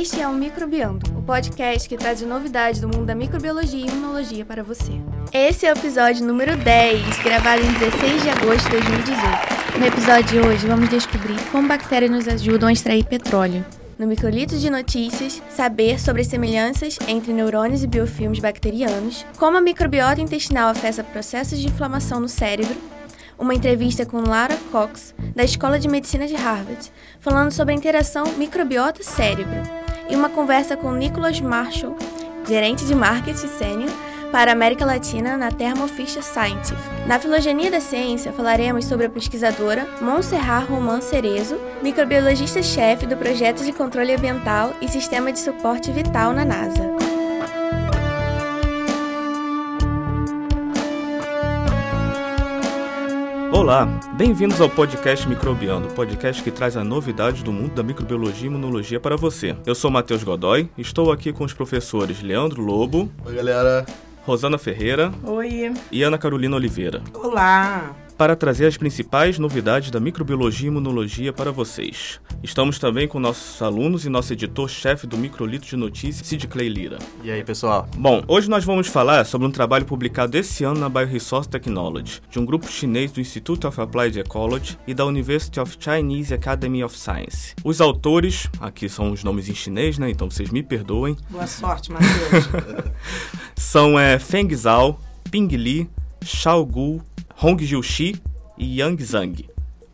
Este é o Microbiando, o podcast que traz novidades do mundo da microbiologia e imunologia para você. Esse é o episódio número 10, gravado em 16 de agosto de 2018. No episódio de hoje, vamos descobrir como bactérias nos ajudam a extrair petróleo. No Microlito de Notícias, saber sobre as semelhanças entre neurônios e biofilmes bacterianos, como a microbiota intestinal afeta processos de inflamação no cérebro, uma entrevista com Lara Cox, da Escola de Medicina de Harvard, falando sobre a interação microbiota-cérebro, e uma conversa com Nicholas Marshall, gerente de marketing sênior para a América Latina na Thermo Fisher Scientific. Na filogenia da ciência, falaremos sobre a pesquisadora Montserrat Roman Cerezo, microbiologista-chefe do projeto de controle ambiental e sistema de suporte vital na NASA. Olá, bem-vindos ao podcast Microbiando, podcast que traz a novidade do mundo da microbiologia e imunologia para você. Eu sou Matheus Godoy, estou aqui com os professores Leandro Lobo. Oi, galera. Rosana Ferreira. Oi. E Ana Carolina Oliveira. Olá para trazer as principais novidades da microbiologia e imunologia para vocês. Estamos também com nossos alunos e nosso editor-chefe do Microlito de Notícias, Sid Clay Lira. E aí, pessoal? Bom, hoje nós vamos falar sobre um trabalho publicado esse ano na Bioresource Technology, de um grupo chinês do Institute of Applied Ecology e da University of Chinese Academy of Science. Os autores, aqui são os nomes em chinês, né? Então vocês me perdoem. Boa sorte, Matheus. são é, Feng Zhao, Ping Li, Xiao Gu, Hong Jiu-Shi e Yang Zhang.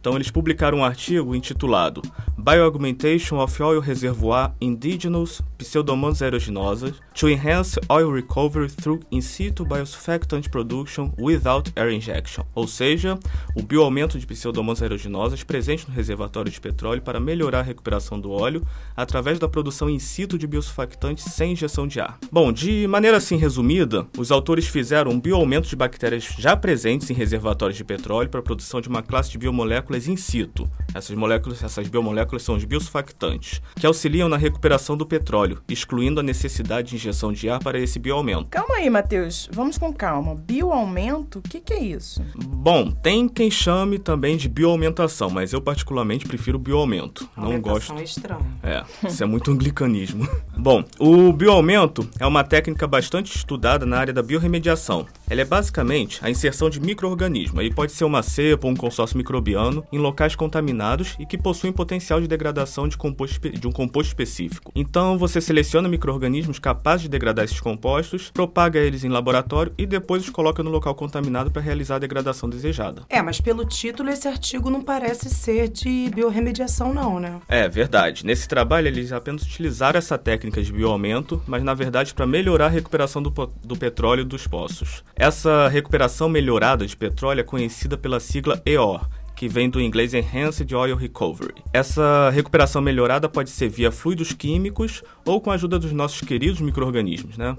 Então eles publicaram um artigo intitulado Bioaugmentation of Oil Reservoir Indigenous Pseudomonas aeruginosa to Enhance Oil Recovery Through In Situ Biosurfactant Production Without Air Injection, ou seja, o bioaumento de pseudomonas aeruginosas presente no reservatório de petróleo para melhorar a recuperação do óleo através da produção in situ de biosurfactantes sem injeção de ar. Bom, de maneira assim resumida, os autores fizeram um bioaumento de bactérias já presentes em reservatórios de petróleo para a produção de uma classe de biomoléculas in situ. Essas moléculas, essas biomoléculas são os biosurfactantes, que auxiliam na recuperação do petróleo, excluindo a necessidade de injeção de ar para esse bioaumento. Calma aí, Matheus. Vamos com calma. Bioaumento? O que, que é isso? Bom, tem quem chame também de bioaumentação, mas eu particularmente prefiro bioaumento. Não gosto. É estranho. É, isso é muito anglicanismo. Bom, o bioaumento é uma técnica bastante estudada na área da biorremediação. Ela é basicamente a inserção de microorganismos, aí pode ser uma cepa ou um consórcio microbiano, em locais contaminados e que possuem potencial de degradação de, composto, de um composto específico. Então você seleciona microorganismos capazes de degradar esses compostos, propaga eles em laboratório e depois os coloca no local contaminado para realizar a degradação desejada. É, mas pelo título esse artigo não parece ser de biorremediação não, né? É, verdade. Nesse trabalho eles apenas utilizaram essa técnica de bioaumento, mas na verdade para melhorar a recuperação do, do petróleo dos poços. Essa recuperação melhorada de petróleo é conhecida pela sigla EOR, que vem do inglês Enhanced Oil Recovery. Essa recuperação melhorada pode ser via fluidos químicos ou com a ajuda dos nossos queridos micro-organismos, né?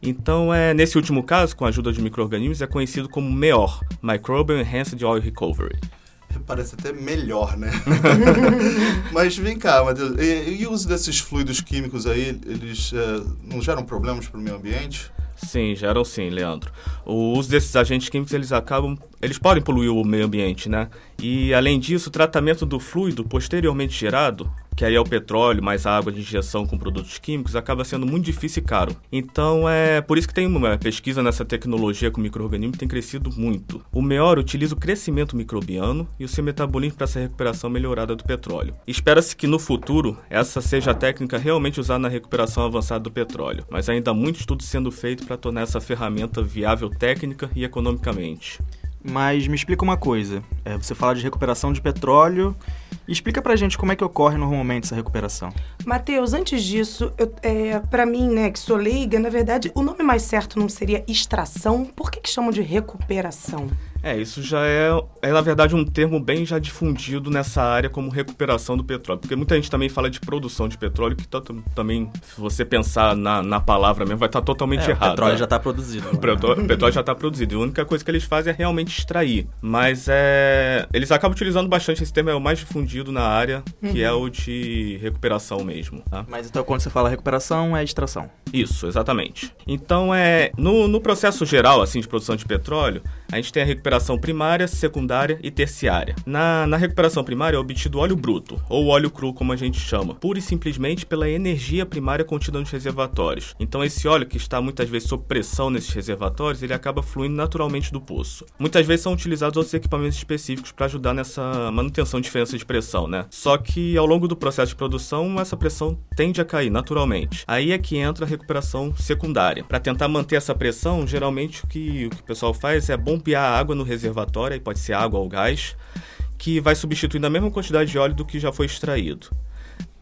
Então, é, nesse último caso, com a ajuda de micro-organismos, é conhecido como MEOR, Microbial Enhanced Oil Recovery. Parece até melhor, né? Mas vem cá, Matheus, e, e, o uso desses fluidos químicos aí, eles é, não geram problemas para o meio ambiente? Sim, geram sim, Leandro. O uso desses agentes químicos, eles acabam, eles podem poluir o meio ambiente, né? E além disso, o tratamento do fluido posteriormente gerado que aí é o petróleo mais água de injeção com produtos químicos, acaba sendo muito difícil e caro. Então é por isso que tem uma pesquisa nessa tecnologia com microorganismos tem crescido muito. O MEOR utiliza o crescimento microbiano e o seu metabolismo para essa recuperação melhorada do petróleo. Espera-se que no futuro essa seja a técnica realmente usada na recuperação avançada do petróleo, mas ainda há muito estudo sendo feito para tornar essa ferramenta viável técnica e economicamente. Mas me explica uma coisa. É, você fala de recuperação de petróleo. Explica pra gente como é que ocorre normalmente essa recuperação. Matheus, antes disso, é, para mim, né, que sou leiga, na verdade, o nome mais certo não seria extração? Por que, que chamam de recuperação? É, isso já é, é, na verdade, um termo bem já difundido nessa área como recuperação do petróleo. Porque muita gente também fala de produção de petróleo, que tá, também, se você pensar na, na palavra mesmo, vai estar tá totalmente é, errado. O petróleo né? já está produzido. O petróleo, o petróleo já está produzido. E a única coisa que eles fazem é realmente extrair. Mas é, eles acabam utilizando bastante esse termo, é o mais difundido na área, que é uhum. é o de recuperação mesmo. Tá? Mas então quando você fala recuperação, é extração. Isso, exatamente. Então, é no, no processo geral assim de produção de petróleo, A gente tem a recuperação primária, secundária e terciária. Na, na recuperação primária é obtido óleo bruto, ou óleo cru, como a gente chama, pura e simplesmente pela energia primária contida nos reservatórios. Então, esse óleo que está muitas vezes sob pressão nesses reservatórios, ele acaba fluindo naturalmente do poço. Muitas vezes são utilizados outros equipamentos específicos para ajudar nessa manutenção de diferença de pressão, né? Só que ao longo do processo de produção, essa pressão tende a cair naturalmente. Aí é que entra a recuperação secundária. Para tentar manter essa pressão, geralmente o que, o que o pessoal faz é bombear água no reservatório, aí pode ser água ou gás, que vai substituindo a mesma quantidade de óleo do que já foi extraído.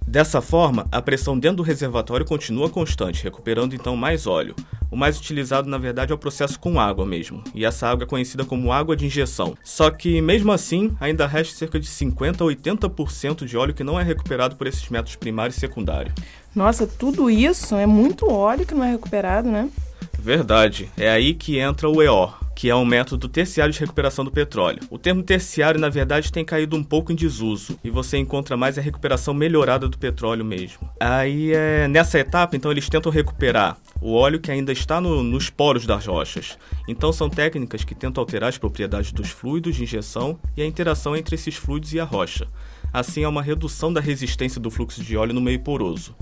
Dessa forma, a pressão dentro do reservatório continua constante, recuperando então mais óleo. O mais utilizado, na verdade, é o processo com água mesmo, e essa água é conhecida como água de injeção. Só que, mesmo assim, ainda resta cerca de 50 a 80% de óleo que não é recuperado por esses métodos primário e secundário. Nossa, tudo isso é muito óleo que não é recuperado, né? Verdade, é aí que entra o EOR, que é um método terciário de recuperação do petróleo. O termo terciário, na verdade, tem caído um pouco em desuso e você encontra mais a recuperação melhorada do petróleo mesmo. Aí, é, nessa etapa, então, eles tentam recuperar o óleo que ainda está no, nos poros das rochas. Então, são técnicas que tentam alterar as propriedades dos fluidos de injeção e a interação entre esses fluidos e a rocha. Assim, há uma redução da resistência do fluxo de óleo no meio poroso.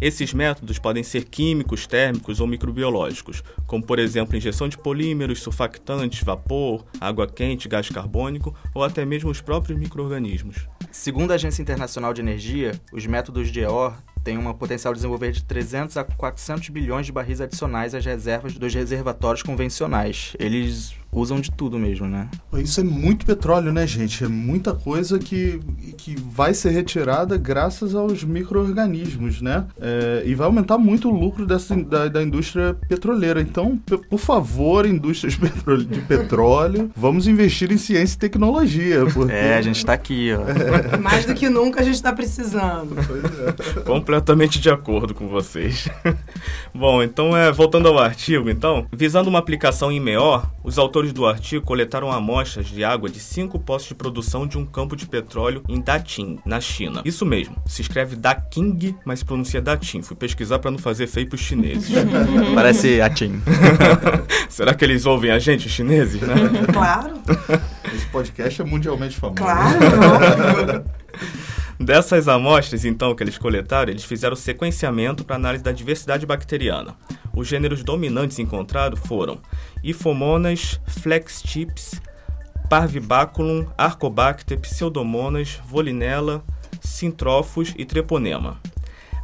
Esses métodos podem ser químicos, térmicos ou microbiológicos, como por exemplo injeção de polímeros, surfactantes, vapor, água quente, gás carbônico ou até mesmo os próprios microorganismos. Segundo a Agência Internacional de Energia, os métodos de EOR têm um potencial de desenvolver de 300 a 400 bilhões de barris adicionais às reservas dos reservatórios convencionais. Eles usam de tudo mesmo, né? Isso é muito petróleo, né, gente? É muita coisa que, que vai ser retirada graças aos micro-organismos, né? É, e vai aumentar muito o lucro dessa, da, da indústria petroleira. Então, por favor, indústrias de petróleo, vamos investir em ciência e tecnologia. Porque... É, a gente está aqui, ó. É. Mais do que nunca a gente está precisando. É. Completamente de acordo com vocês. Bom, então, é, voltando ao artigo, então, visando uma aplicação em MEOR, os autores do artigo coletaram amostras de água de cinco postos de produção de um campo de petróleo em Dating, na China. Isso mesmo, se escreve Daking, mas pronuncia Dating. Fui pesquisar para não fazer feio para os chineses. Parece Atin. Será que eles ouvem a gente, os chineses, né? Claro. Esse podcast é mundialmente famoso. Claro. Dessas amostras, então, que eles coletaram, eles fizeram sequenciamento para análise da diversidade bacteriana. Os gêneros dominantes encontrados foram Ifomonas, Flextips, Parvibaculum, Arcobacter, Pseudomonas, Volinella, Sintrophus e Treponema.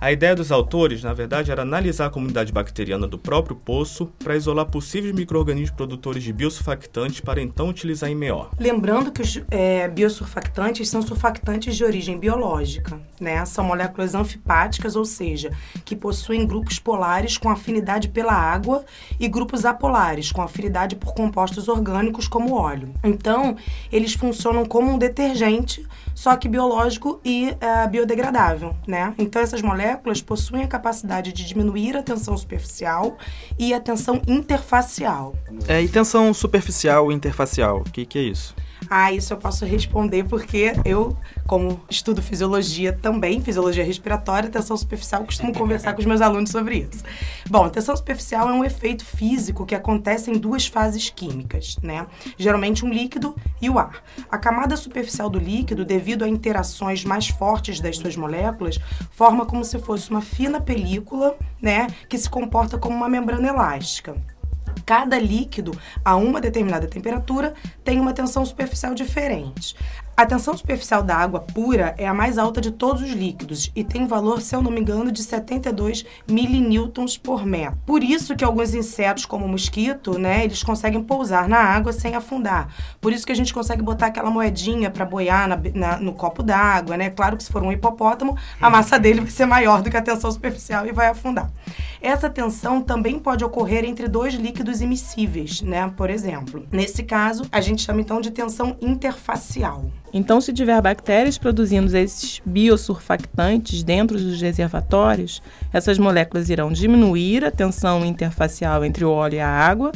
A ideia dos autores, na verdade, era analisar a comunidade bacteriana do próprio poço para isolar possíveis micro-organismos produtores de biosurfactantes para então utilizar em MEO. Lembrando que os é, biosurfactantes são surfactantes de origem biológica, né? São moléculas anfipáticas, ou seja, que possuem grupos polares com afinidade pela água e grupos apolares com afinidade por compostos orgânicos como óleo. Então, eles funcionam como um detergente, só que biológico e é, biodegradável, né? Então, essas moléculas moléculas possuem a capacidade de diminuir a tensão superficial e a tensão interfacial. É, e tensão superficial e interfacial, o que, que é isso? Ah, isso eu posso responder porque eu, como estudo fisiologia também, fisiologia respiratória, tensão superficial, costumo conversar com os meus alunos sobre isso. Bom, tensão superficial é um efeito físico que acontece em duas fases químicas, né? Geralmente um líquido e o ar. A camada superficial do líquido, devido a interações mais fortes das suas moléculas, forma como se fosse uma fina película, né, que se comporta como uma membrana elástica. Cada líquido, a uma determinada temperatura, tem uma tensão superficial diferente. A tensão superficial da água pura é a mais alta de todos os líquidos e tem valor, se eu não me engano, de 72 milinewtons por metro. Por isso que alguns insetos, como o mosquito, né, eles conseguem pousar na água sem afundar. Por isso que a gente consegue botar aquela moedinha para boiar na, na, no copo d'água, né? Claro que se for um hipopótamo, a massa dele vai ser maior do que a tensão superficial e vai afundar. Essa tensão também pode ocorrer entre dois líquidos imissíveis, né? Por exemplo, nesse caso, a gente chama então de tensão interfacial. Então, se tiver bactérias produzindo esses biosurfactantes dentro dos reservatórios, essas moléculas irão diminuir a tensão interfacial entre o óleo e a água,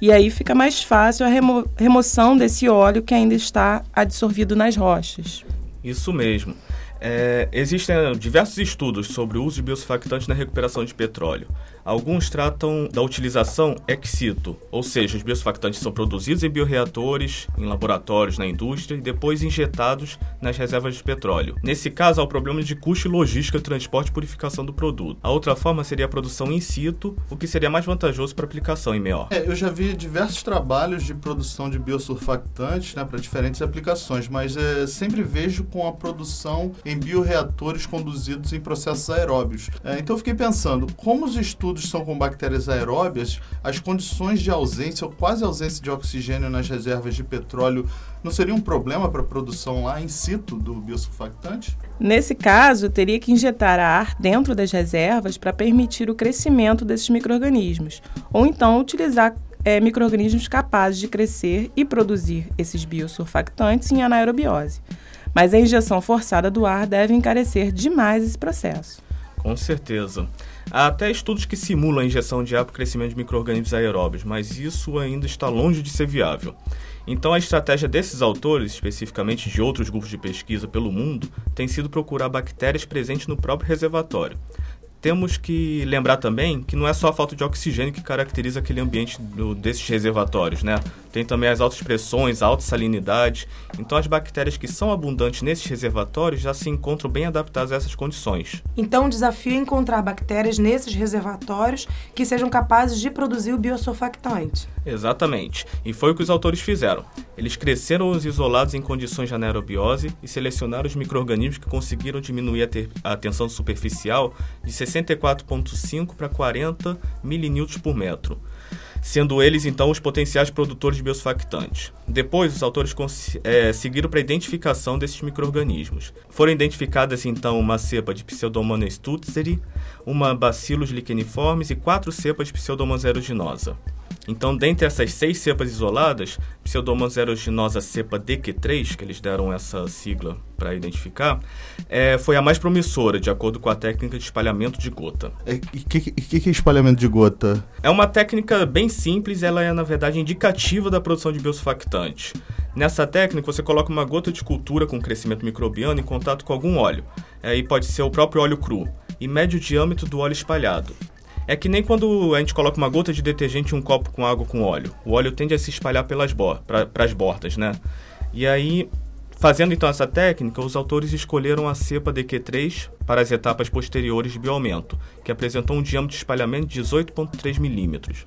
e aí fica mais fácil a remo remoção desse óleo que ainda está adsorvido nas rochas. Isso mesmo. É, existem diversos estudos sobre o uso de biosurfactantes na recuperação de petróleo. Alguns tratam da utilização ex situ, ou seja, os biosurfactantes são produzidos em bioreatores, em laboratórios, na indústria e depois injetados nas reservas de petróleo. Nesse caso, há o problema de custo e logística, transporte e purificação do produto. A outra forma seria a produção in situ, o que seria mais vantajoso para aplicação em MEOR. É, eu já vi diversos trabalhos de produção de biosurfactantes né, para diferentes aplicações, mas é, sempre vejo com a produção em bioreatores conduzidos em processos aeróbios. É, então eu fiquei pensando, como os estudos estudos são com bactérias aeróbias, as condições de ausência ou quase ausência de oxigênio nas reservas de petróleo não seria um problema para a produção lá in situ do biosurfactante? Nesse caso, teria que injetar ar dentro das reservas para permitir o crescimento desses micro-organismos, ou então utilizar é, micro-organismos capazes de crescer e produzir esses biosurfactantes em anaerobiose. Mas a injeção forçada do ar deve encarecer demais esse processo. Com certeza. Há até estudos que simulam a injeção de ar para o crescimento de micro-organismos aeróbios, mas isso ainda está longe de ser viável. Então, a estratégia desses autores, especificamente de outros grupos de pesquisa pelo mundo, tem sido procurar bactérias presentes no próprio reservatório temos que lembrar também que não é só a falta de oxigênio que caracteriza aquele ambiente do, desses reservatórios, né? Tem também as altas pressões, a alta salinidade. Então, as bactérias que são abundantes nesses reservatórios já se encontram bem adaptadas a essas condições. Então, o desafio é encontrar bactérias nesses reservatórios que sejam capazes de produzir o biosurfactante. Exatamente. E foi o que os autores fizeram. Eles cresceram os isolados em condições de anaerobiose e selecionaram os micro-organismos que conseguiram diminuir a, a tensão superficial de 64,5 para 40 milinewtons por metro sendo eles então os potenciais produtores de biosurfactantes. Depois, os autores é, seguiram para a identificação desses micro-organismos. Foram identificadas então uma cepa de Pseudomonas stutzeri, uma Bacillus licheniformes e quatro cepas de Pseudomonas aeruginosa. Então, dentre essas seis cepas isoladas, Pseudomonas aeruginosa cepa DQ3, que eles deram essa sigla para identificar, é, foi a mais promissora, de acordo com a técnica de espalhamento de gota. E o que, que, que, é espalhamento de gota? É uma técnica bem simples, ela é, na verdade, indicativa da produção de biosurfactante. Nessa técnica, você coloca uma gota de cultura com crescimento microbiano em contato com algum óleo, aí pode ser o próprio óleo cru, e mede o diâmetro do óleo espalhado. É que nem quando a gente coloca uma gota de detergente em um copo com água com óleo. O óleo tende a se espalhar pelas bo bordas, né? E aí, fazendo então essa técnica, os autores escolheram a cepa DQ3 para as etapas posteriores de bioaumento, que apresentou um diâmetro de espalhamento de 18,3 milímetros.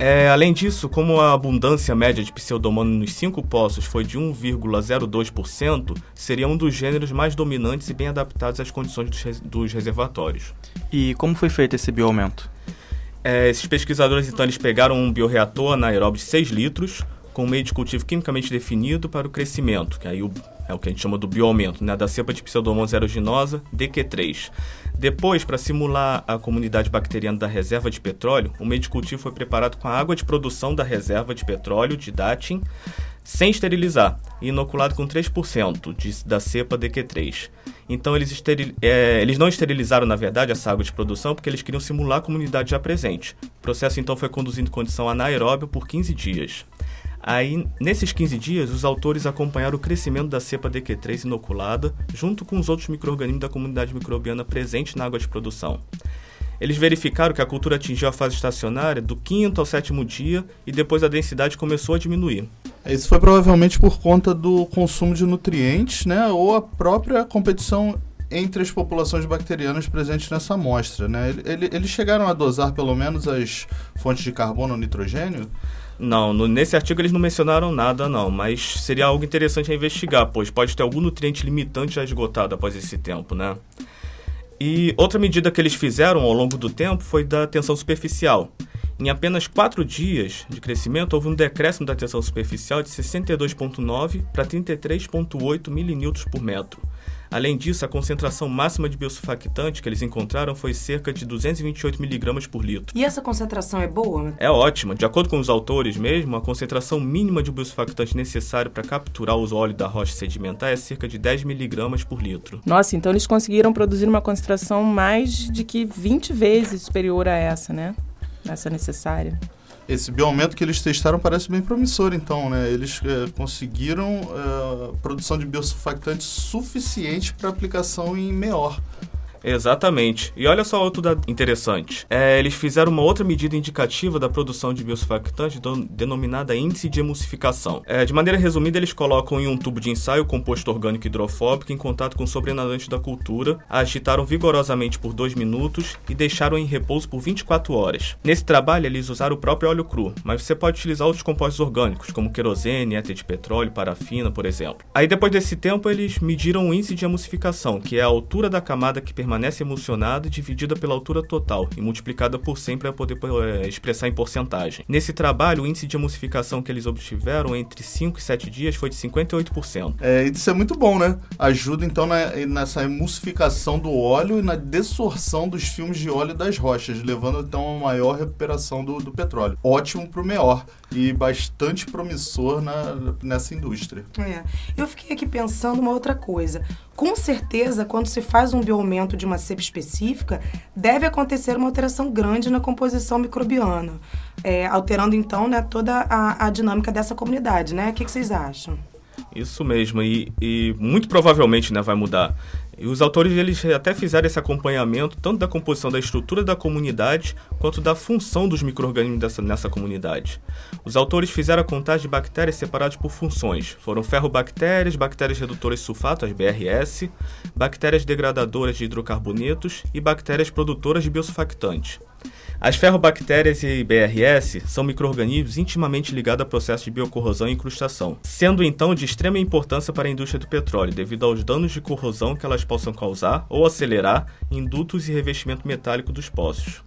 É, além disso, como a abundância média de pseudomonas nos cinco poços foi de 1,02%, seria um dos gêneros mais dominantes e bem adaptados às condições dos, dos reservatórios. E como foi feito esse bioaumento? É, esses pesquisadores, então, eles pegaram um bioreator anaeróbio de 6 litros, com um meio de cultivo quimicamente definido para o crescimento, que aí o, é o que a gente chama do bioaumento, né, da cepa de Pseudomonas aeruginosa DQ3. Depois, para simular a comunidade bacteriana da reserva de petróleo, o meio de cultivo foi preparado com a água de produção da reserva de petróleo de Datin, sem esterilizar, e inoculado com 3% de, da cepa DQ3. Então, eles, esteril, é, eles não esterilizaram, na verdade, essa água de produção porque eles queriam simular a comunidade já presente. O processo, então, foi conduzido em condição anaeróbia por 15 dias. Aí, nesses 15 dias, os autores acompanharam o crescimento da cepa DQ3 inoculada, junto com os outros micro-organismos da comunidade microbiana presentes na água de produção. Eles verificaram que a cultura atingiu a fase estacionária do quinto ao sétimo dia e depois a densidade começou a diminuir. Isso foi provavelmente por conta do consumo de nutrientes, né, ou a própria competição entre as populações bacterianas presentes nessa amostra. Né? Eles chegaram a dosar pelo menos as fontes de carbono ou nitrogênio? Não, no, nesse artigo eles não mencionaram nada, não, mas seria algo interessante a investigar, pois pode ter algum nutriente limitante já esgotado após esse tempo, né? E outra medida que eles fizeram ao longo do tempo foi da tensão superficial. Em apenas 4 dias de crescimento, houve um decréscimo da tensão superficial de 62,9 para 33,8 milínewtons por metro. Além disso, a concentração máxima de biosurfactante que eles encontraram foi cerca de 228 miligramas por litro. E essa concentração é boa? É ótima. De acordo com os autores mesmo, a concentração mínima de biosurfactante necessário para capturar os óleos da rocha sedimentar é cerca de 10 miligramas por litro. Nossa, então eles conseguiram produzir uma concentração mais de que 20 vezes superior a essa, né? Essa necessária esse bioaumento que eles testaram parece bem promissor, então, né? Eles é, conseguiram é, produção de biosurfactantes suficiente para aplicação em MEOR. Exatamente. E olha só outro dado interessante. É, eles fizeram uma outra medida indicativa da produção de biosurfactante denominada índice de emulsificação. É, de maneira resumida, eles colocam em um tubo de ensaio composto orgânico hidrofóbico em contato com o sobrenadante da cultura, agitaram vigorosamente por 2 minutos e deixaram em repouso por 24 horas. Nesse trabalho, eles usaram o próprio óleo cru, mas você pode utilizar outros compostos orgânicos, como querosene, éter de petróleo, parafina, por exemplo. Aí, depois desse tempo, eles mediram o índice de emulsificação, que é a altura da camada que permanece emulsionada dividida pela altura total e multiplicada por 100 para poder é, expressar em porcentagem. Nesse trabalho, o índice de emulsificação que eles obtiveram entre 5 e 7 dias foi de 58%. É, isso é muito bom, né? Ajuda então na, nessa emulsificação do óleo e na dessorção dos filmes de óleo das rochas, levando então a uma maior recuperação do, do petróleo. Ótimo para o melhor e bastante promissor na, nessa indústria. É. Eu fiquei aqui pensando uma outra coisa. Com certeza, quando se faz um bioaumento de uma cepa específica, deve acontecer uma alteração grande na composição microbiana, é, alterando então né, toda a, a, dinâmica dessa comunidade, né? O que, que vocês acham? Isso mesmo, e, e muito provavelmente né, vai mudar. E os autores eles até fizeram esse acompanhamento tanto da composição da estrutura da comunidade quanto da função dos micro-organismos nessa comunidade. Os autores fizeram a contagem de bactérias separadas por funções. Foram ferrobactérias, bactérias redutoras de sulfato, as BRS, bactérias degradadoras de hidrocarbonetos e bactérias produtoras de biosurfactantes. As ferrobactérias e BRS são micro-organismos intimamente ligados a processos de biocorrosão e incrustação, sendo então de extrema importância para a indústria do petróleo, devido aos danos de corrosão que elas possam causar ou acelerar em dutos e revestimento metálico dos poços.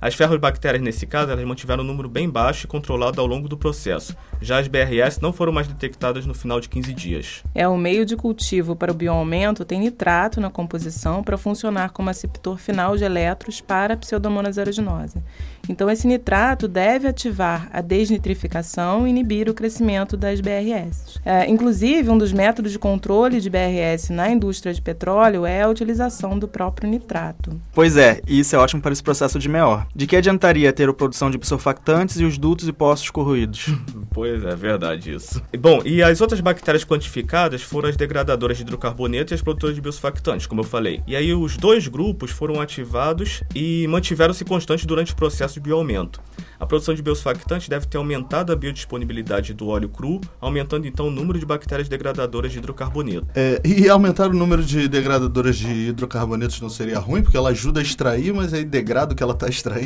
As ferrobactérias, nesse caso, elas mantiveram um número bem baixo e controlado ao longo do processo. Já as BRS não foram mais detectadas no final de 15 dias. É, o meio de cultivo para o bioaumento tem nitrato na composição para funcionar como aceptor final de elétrons para a pseudomonas aeruginosa. Então, esse nitrato deve ativar a desnitrificação e inibir o crescimento das BRS. É, inclusive, um dos métodos de controle de BRS na indústria de petróleo é a utilização do próprio nitrato. Pois é, e isso é ótimo para esse processo de MEOR. De que adiantaria ter a produção de surfactantes e os dutos e poços corroídos? pois é, verdade isso. Bom, e as outras bactérias quantificadas foram as degradadoras de hidrocarboneto e as produtoras de biosurfactantes, como eu falei. E aí os dois grupos foram ativados e mantiveram-se constantes durante o processo de bioaumento. A produção de biosurfactantes deve ter aumentado a biodisponibilidade do óleo cru, aumentando então o número de bactérias degradadoras de hidrocarboneto. É, e aumentar o número de degradadoras de hidrocarbonetos não seria ruim, porque ela ajuda a extrair, mas aí degrada o que ela está extraindo?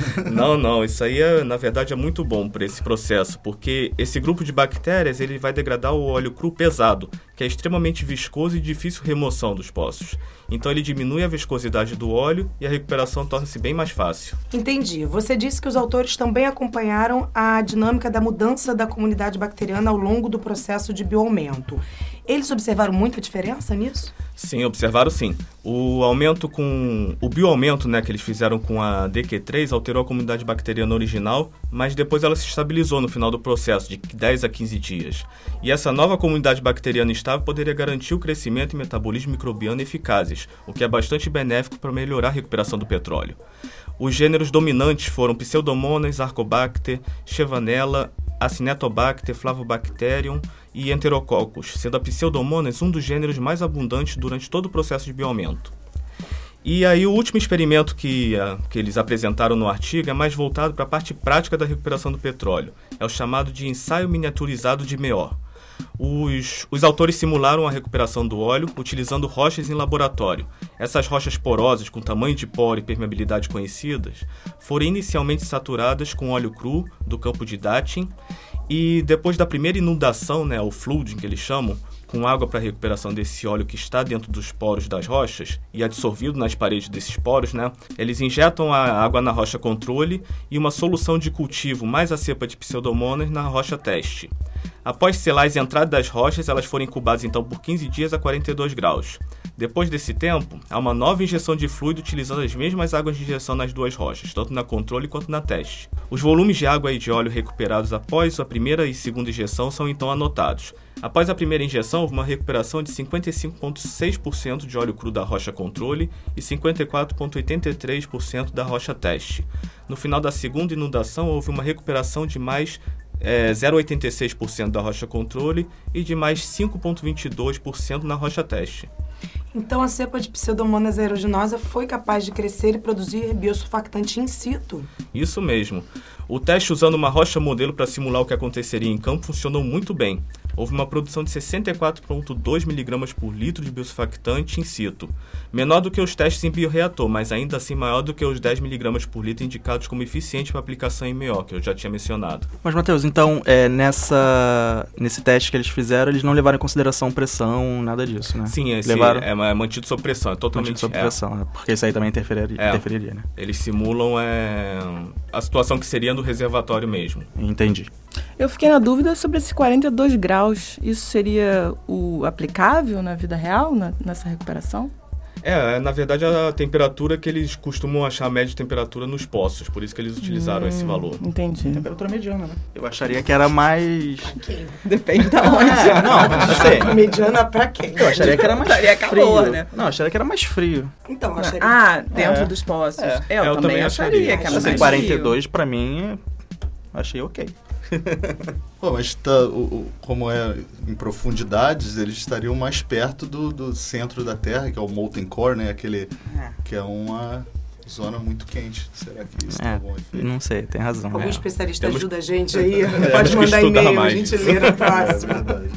Não, não. Isso aí, é, na verdade, é muito bom para esse processo, porque esse grupo de bactérias ele vai degradar o óleo cru pesado, que é extremamente viscoso e difícil remoção dos poços. Então ele diminui a viscosidade do óleo e a recuperação torna-se bem mais fácil. Entendi. Você disse que os autores também acompanharam a dinâmica da mudança da comunidade bacteriana ao longo do processo de bioaumento. Eles observaram muita diferença nisso? Sim, observaram sim. O aumento com. O bioaumento né, que eles fizeram com a DQ3 alterou a comunidade bacteriana original, mas depois ela se estabilizou no final do processo, de 10 a 15 dias. E essa nova comunidade bacteriana estável poderia garantir o crescimento e metabolismo microbiano eficazes, o que é bastante benéfico para melhorar a recuperação do petróleo. Os gêneros dominantes foram Pseudomonas, Arcobacter, Chevanella, Acinetobacter, Flavobacterium e Enterococcus, sendo a Pseudomonas um dos gêneros mais abundantes durante todo o processo de bioaumento. E aí o último experimento que, uh, que eles apresentaram no artigo é mais voltado para a parte prática da recuperação do petróleo. É o chamado de ensaio miniaturizado de MEOR. Os, os autores simularam a recuperação do óleo utilizando rochas em laboratório. Essas rochas porosas, com tamanho de poro e permeabilidade conhecidas, foram inicialmente saturadas com óleo cru do campo de Datin e depois da primeira inundação, né, o flooding que eles chamam, com água para recuperação desse óleo que está dentro dos poros das rochas e absorvido nas paredes desses poros, né? Eles injetam a água na rocha controle e uma solução de cultivo mais a cepa de pseudomonas na rocha teste. Após selar as entradas das rochas, elas foram incubadas então por 15 dias a 42 graus. Depois desse tempo, há uma nova injeção de fluido utilizando as mesmas águas de injeção nas duas rochas, tanto na controle quanto na teste. Os volumes de água e de óleo recuperados após a primeira e segunda injeção são então anotados. Após a primeira injeção, houve uma recuperação de 55,6% de óleo cru da rocha controle e 54,83% da rocha teste. No final da segunda inundação, houve uma recuperação de mais é, 0,86% da rocha controle e de mais 5,22% na rocha teste. Então a cepa de Pseudomonas aeruginosa foi capaz de crescer e produzir biosurfactante in situ. Isso mesmo. O teste usando uma rocha modelo para simular o que aconteceria em campo funcionou muito bem. Houve uma produção de 64,2 mg por litro de biosurfactante in situ, menor do que os testes em bioreator, mas ainda assim maior do que os 10 mg por litro indicados como eficiente para aplicação em MEO, que eu já tinha mencionado. Mas, Matheus, então, é, nessa, nesse teste que eles fizeram, eles não levaram em consideração pressão, nada disso, né? Sim, esse levaram... é, é mantido sob pressão, é totalmente mantido sob é. pressão, né? porque isso aí também interferiria, É. interferiria né? Eles simulam é, a situação que seria no reservatório mesmo. Entendi. Eu fiquei na dúvida sobre esse 42 graus. Isso seria o aplicável na vida real, na- nessa recuperação? É, na verdade a temperatura que eles costumam achar a média de temperatura nos poços, por isso que eles utilizaram esse valor. Entendi. Temperatura mediana, né? Eu acharia que era mais... Depende da onde. Não, assim, Mediana pra quem? eu acharia que era mais Daria calor, frio. né? Não, eu acharia que era mais frio. Então, acharia. Ah, dentro É. dos poços. É. Eu, Eu também, também acharia, acharia. que era mais 42 pra mim, achei ok. Pô, mas tá, o- o- como é em profundidades, eles estariam mais perto do, do centro da Terra, que é o Molten Core, né? Aquele que é uma zona muito quente. Será que isso tem É, algum efeito? não sei, tem razão. Algum É. especialista Temos- ajuda a gente aí? Temos Pode mandar e-mail, a mais. gente lê no É próximo. verdade.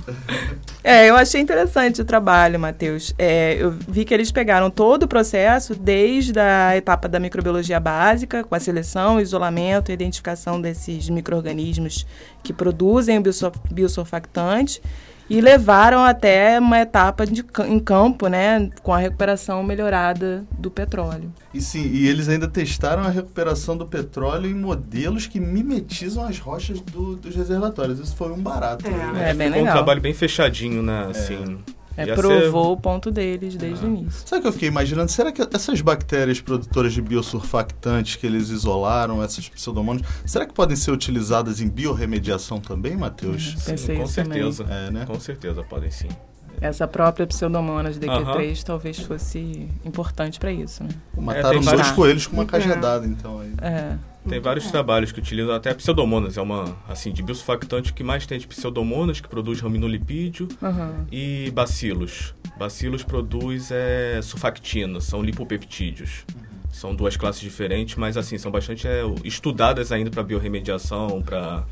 É, eu achei interessante o trabalho, Matheus. É, eu vi que eles pegaram todo o processo, desde a etapa da microbiologia básica, com a seleção, isolamento e identificação desses micro-organismos que produzem o biosurf- biosurfactante, e levaram até uma etapa de, em campo, né, com a recuperação melhorada do petróleo. E sim, e eles ainda testaram a recuperação do petróleo em modelos que mimetizam as rochas do- dos reservatórios. Isso foi um barato. É. né? É, bem ficou um legal. trabalho bem fechadinho, né? Assim. É, Ia provou o ponto deles desde o início. Sabe o que eu fiquei imaginando? Será que essas bactérias produtoras de biosurfactantes que eles isolaram, essas pseudomonas, será que podem ser utilizadas em biorremediação também, Matheus? Ser, Pensei com isso também. certeza. É, né? Com certeza podem sim. Essa própria pseudomonas DQ3 Aham. talvez fosse importante para isso, né? Mataram tem dois coelhos com uma cajadada, então. Aí. É. Tem vários trabalhos que utilizam até pseudomonas, é uma assim de biosurfactante que mais tem de pseudomonas que produz raminolipídio Aham. e bacilos. Bacilos produz é, sulfactina, são lipopeptídeos. São duas classes diferentes, mas assim são bastante é, estudadas ainda para biorremediação, para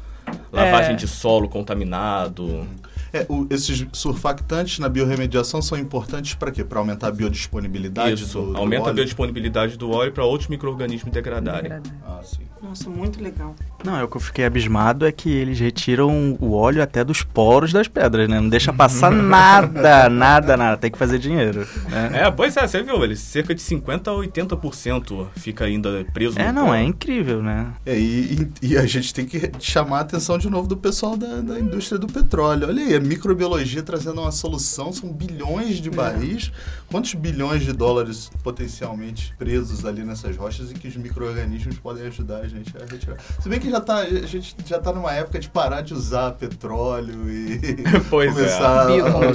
lavagem É. de solo contaminado. É, o- esses surfactantes na biorremediação são importantes para quê? Para aumentar a biodisponibilidade Isso, do, do aumenta a óleo? biodisponibilidade do óleo para outros micro-organismos degradarem. Ah, sim. Nossa, muito legal. Não, é o que eu fiquei abismado é que eles retiram o óleo até dos poros das pedras, né? Não deixa passar nada, nada, nada. Tem que fazer dinheiro. Né? É, pois é, você viu, eles cerca de 50 a 80% fica ainda preso É, no não, pó. é incrível, né? É, e, e- e a gente tem que chamar a atenção de novo do pessoal da, da indústria do petróleo. Olha aí, a microbiologia trazendo uma solução, são bilhões de barris. Quantos bilhões de dólares potencialmente presos ali nessas rochas e que os micro-organismos podem ajudar a gente a retirar? Se bem que já tá, a gente já está numa época de parar de usar petróleo e Pois é. começar a olhar para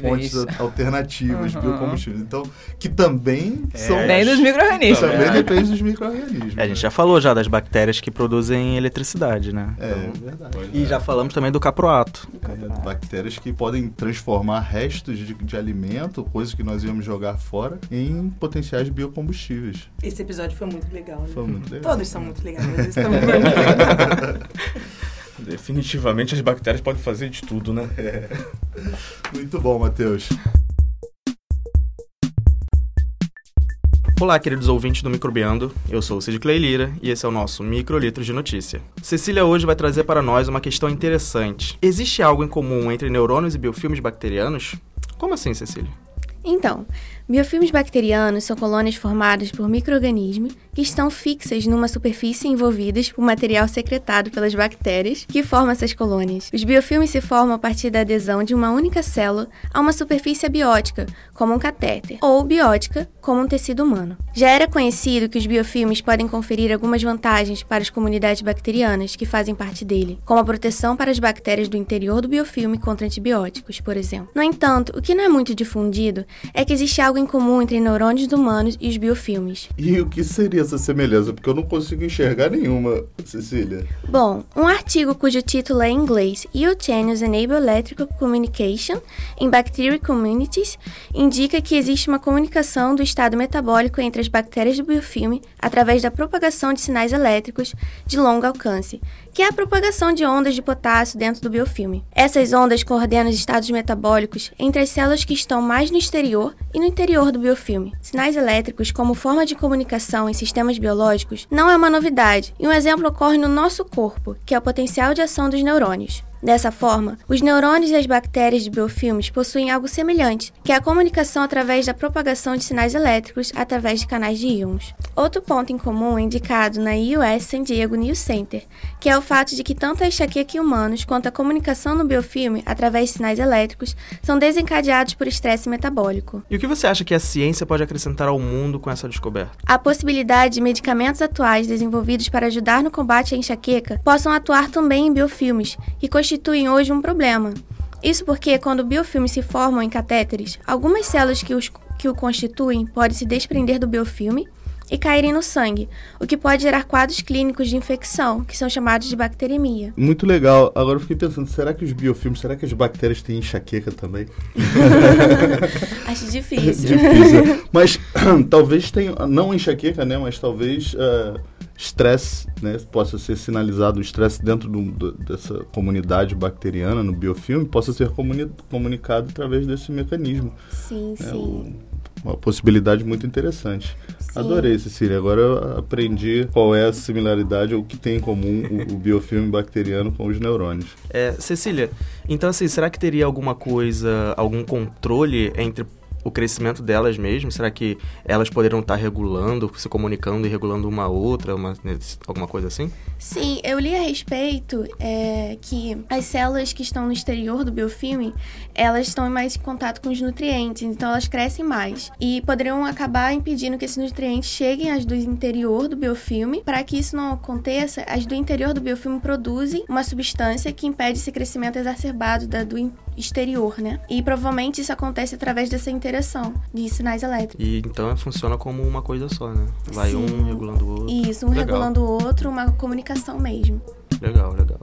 fontes alternativas, Uhum. biocombustíveis. Então, que também são... Bem dos micro-organismos. Também né? depende dos micro-organismos. É, a gente já falou já das bactérias que produzem eletricidade, né? É, Então- verdade. E é. já falamos também do caproato. É, bactérias que podem transformar restos de, de alimento, coisas que nós íamos jogar fora, em potenciais biocombustíveis. Esse episódio foi muito legal. Né? Foi muito legal. Todos são muito legais, Definitivamente as bactérias podem fazer de tudo, né? Muito bom, Matheus. Olá, queridos ouvintes do Microbiando. Eu sou o Cid Clay Lira e esse é o nosso Microlitros de Notícia. Cecília hoje vai trazer para nós uma questão interessante. Existe algo em comum entre neurônios e biofilmes bacterianos? Como assim, Cecília? Então, biofilmes bacterianos são colônias formadas por micro-organismos que estão fixas numa superfície envolvidas por material secretado pelas bactérias que formam essas colônias. Os biofilmes se formam a partir da adesão de uma única célula a uma superfície abiótica, como um catéter, ou biótica, como um tecido humano. Já era conhecido que os biofilmes podem conferir algumas vantagens para as comunidades bacterianas que fazem parte dele, como a proteção para as bactérias do interior do biofilme contra antibióticos, por exemplo. No entanto, o que não é muito difundido é que existe algo algo em comum entre neurônios humanos e os biofilmes. E o que seria essa semelhança? Porque eu não consigo enxergar nenhuma, Cecília. Bom, um artigo cujo título é em inglês Eugenius Enable Electrical Communication in Bacterial Communities indica que existe uma comunicação do estado metabólico entre as bactérias do biofilme através da propagação de sinais elétricos de longo alcance, que é a propagação de ondas de potássio dentro do biofilme. Essas ondas coordenam os estados metabólicos entre as células que estão mais no exterior e no interior do biofilme. Sinais elétricos, como forma de comunicação em sistemas biológicos, não é uma novidade, e um exemplo ocorre no nosso corpo, que é o potencial de ação dos neurônios. Dessa forma, os neurônios e as bactérias de biofilmes possuem algo semelhante, que é a comunicação através da propagação de sinais elétricos através de canais de íons. Outro ponto em comum é indicado na US San Diego News Center, que é o fato de que tanto a enxaqueca em humanos quanto a comunicação no biofilme através de sinais elétricos são desencadeados por estresse metabólico. E o que você acha que a ciência pode acrescentar ao mundo com essa descoberta? A possibilidade de medicamentos atuais desenvolvidos para ajudar no combate à enxaqueca possam atuar também em biofilmes, que constituem hoje um problema. Isso porque, quando biofilmes se formam em catéteres, algumas células que, os, que o constituem podem se desprender do biofilme e caírem no sangue, o que pode gerar quadros clínicos de infecção, que são chamados de bacteremia. Muito legal. Agora eu fiquei pensando, será que os biofilmes, será que as bactérias têm enxaqueca também? Acho difícil. Difícil. Mas talvez tenha, não enxaqueca, né? Mas talvez uh, estresse, né? Possa ser sinalizado o estresse dentro do, do, dessa comunidade bacteriana no biofilme, possa ser comuni comunicado através desse mecanismo. Sim, né? sim. O, uma possibilidade muito interessante. Sim. Adorei, Cecília. Agora eu aprendi qual é a similaridade, o que tem em comum o, o biofilme bacteriano com os neurônios. É, Cecília, então assim, será que teria alguma coisa, algum controle entre o crescimento delas mesmo? Será que elas poderiam estar regulando, se comunicando e regulando uma outra, uma, alguma coisa assim? Sim, eu li a respeito é, que as células que estão no exterior do biofilme, elas estão em mais contato com os nutrientes, então elas crescem mais. E poderiam acabar impedindo que esses nutrientes cheguem às do interior do biofilme. Para que isso não aconteça, as do interior do biofilme produzem uma substância que impede esse crescimento exacerbado da do exterior, né? E provavelmente isso acontece através dessa interação de sinais elétricos. E então funciona como uma coisa só, né? Vai Sim. um regulando o outro. Isso, um Legal. regulando o outro, uma comunicação mesmo. Legal, legal.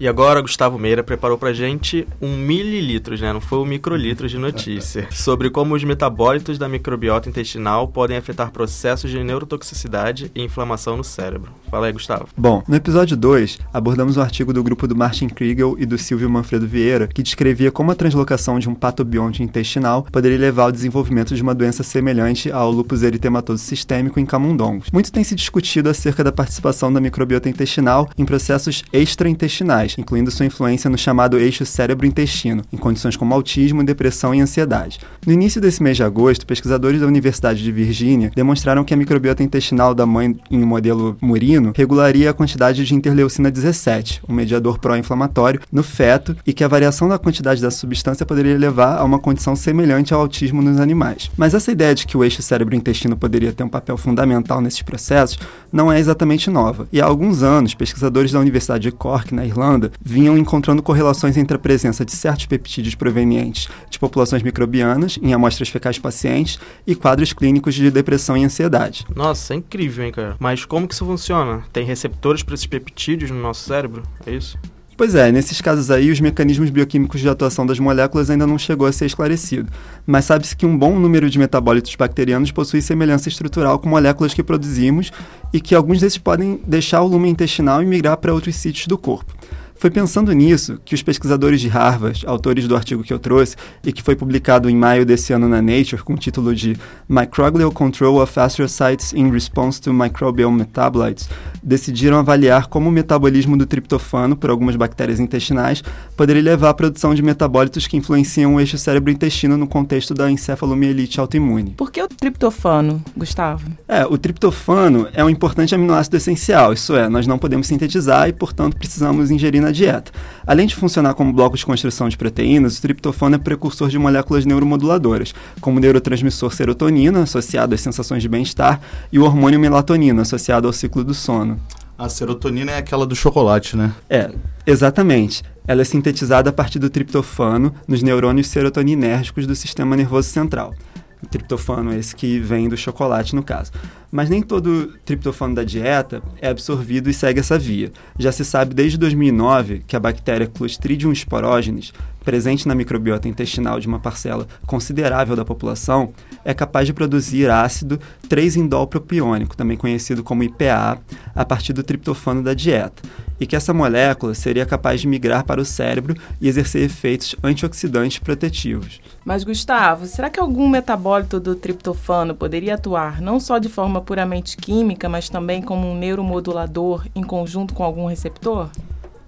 E agora, Gustavo Meira preparou pra gente um mililitros, né? Não foi um microlitros de notícia. sobre como os metabólitos da microbiota intestinal podem afetar processos de neurotoxicidade e inflamação no cérebro. Fala aí, Gustavo. Bom, no episódio 2, abordamos um artigo do grupo do Martin Kriegel e do Silvio Manfredo Vieira, que descrevia como a translocação de um patobionte intestinal poderia levar ao desenvolvimento de uma doença semelhante ao lúpus eritematoso sistêmico em camundongos. Muito tem se discutido acerca da participação da microbiota intestinal em processos extraintestinais, incluindo sua influência no chamado eixo cérebro-intestino, em condições como autismo, depressão e ansiedade. No início desse mês de agosto, pesquisadores da Universidade de Virgínia demonstraram que a microbiota intestinal da mãe em um modelo murino regularia a quantidade de interleucina 17, um mediador pró-inflamatório, no feto e que a variação da quantidade dessa substância poderia levar a uma condição semelhante ao autismo nos animais. Mas essa ideia de que o eixo cérebro-intestino poderia ter um papel fundamental nesses processos não é exatamente nova. E há alguns anos, pesquisadores da Universidade de Cork, na Irlanda, vinham encontrando correlações entre a presença de certos peptídeos provenientes de populações microbianas em amostras fecais pacientes e quadros clínicos de depressão e ansiedade. Nossa, é incrível, hein, cara? Mas como que isso funciona? Tem receptores para esses peptídeos no nosso cérebro? É isso? Pois é, nesses casos aí, os mecanismos bioquímicos de atuação das moléculas ainda não chegou a ser esclarecido, mas sabe-se que um bom número de metabólitos bacterianos possui semelhança estrutural com moléculas que produzimos e que alguns desses podem deixar o lume intestinal e migrar para outros sítios do corpo. Foi pensando nisso que os pesquisadores de Harvard, autores do artigo que eu trouxe e que foi publicado em maio desse ano na Nature com o título de Microglial Control of Astrocytes in Response to Microbial Metabolites, decidiram avaliar como o metabolismo do triptofano por algumas bactérias intestinais poderia levar à produção de metabólitos que influenciam o eixo cérebro-intestino no contexto da encefalomielite autoimune. Por que o triptofano, Gustavo? É, o triptofano é um importante aminoácido essencial, isso é, nós não podemos sintetizar e, portanto, precisamos ingerir na dieta. Além de funcionar como bloco de construção de proteínas, o triptofano é precursor de moléculas neuromoduladoras, como o neurotransmissor serotonina, associado às sensações de bem-estar, e o hormônio melatonina, associado ao ciclo do sono. A serotonina é aquela do chocolate, né? É, exatamente. Ela é sintetizada a partir do triptofano nos neurônios serotoninérgicos do sistema nervoso central. O triptofano esse que vem do chocolate, no caso. Mas nem todo triptofano da dieta é absorvido e segue essa via. Já se sabe desde 2009 que a bactéria Clostridium sporogenes, presente na microbiota intestinal de uma parcela considerável da população, é capaz de produzir ácido 3-indolpropiônico, também conhecido como IPA, a partir do triptofano da dieta, e que essa molécula seria capaz de migrar para o cérebro e exercer efeitos antioxidantes protetivos. Mas, Gustavo, será que algum metabólito do triptofano poderia atuar não só de forma puramente química, mas também como um neuromodulador em conjunto com algum receptor?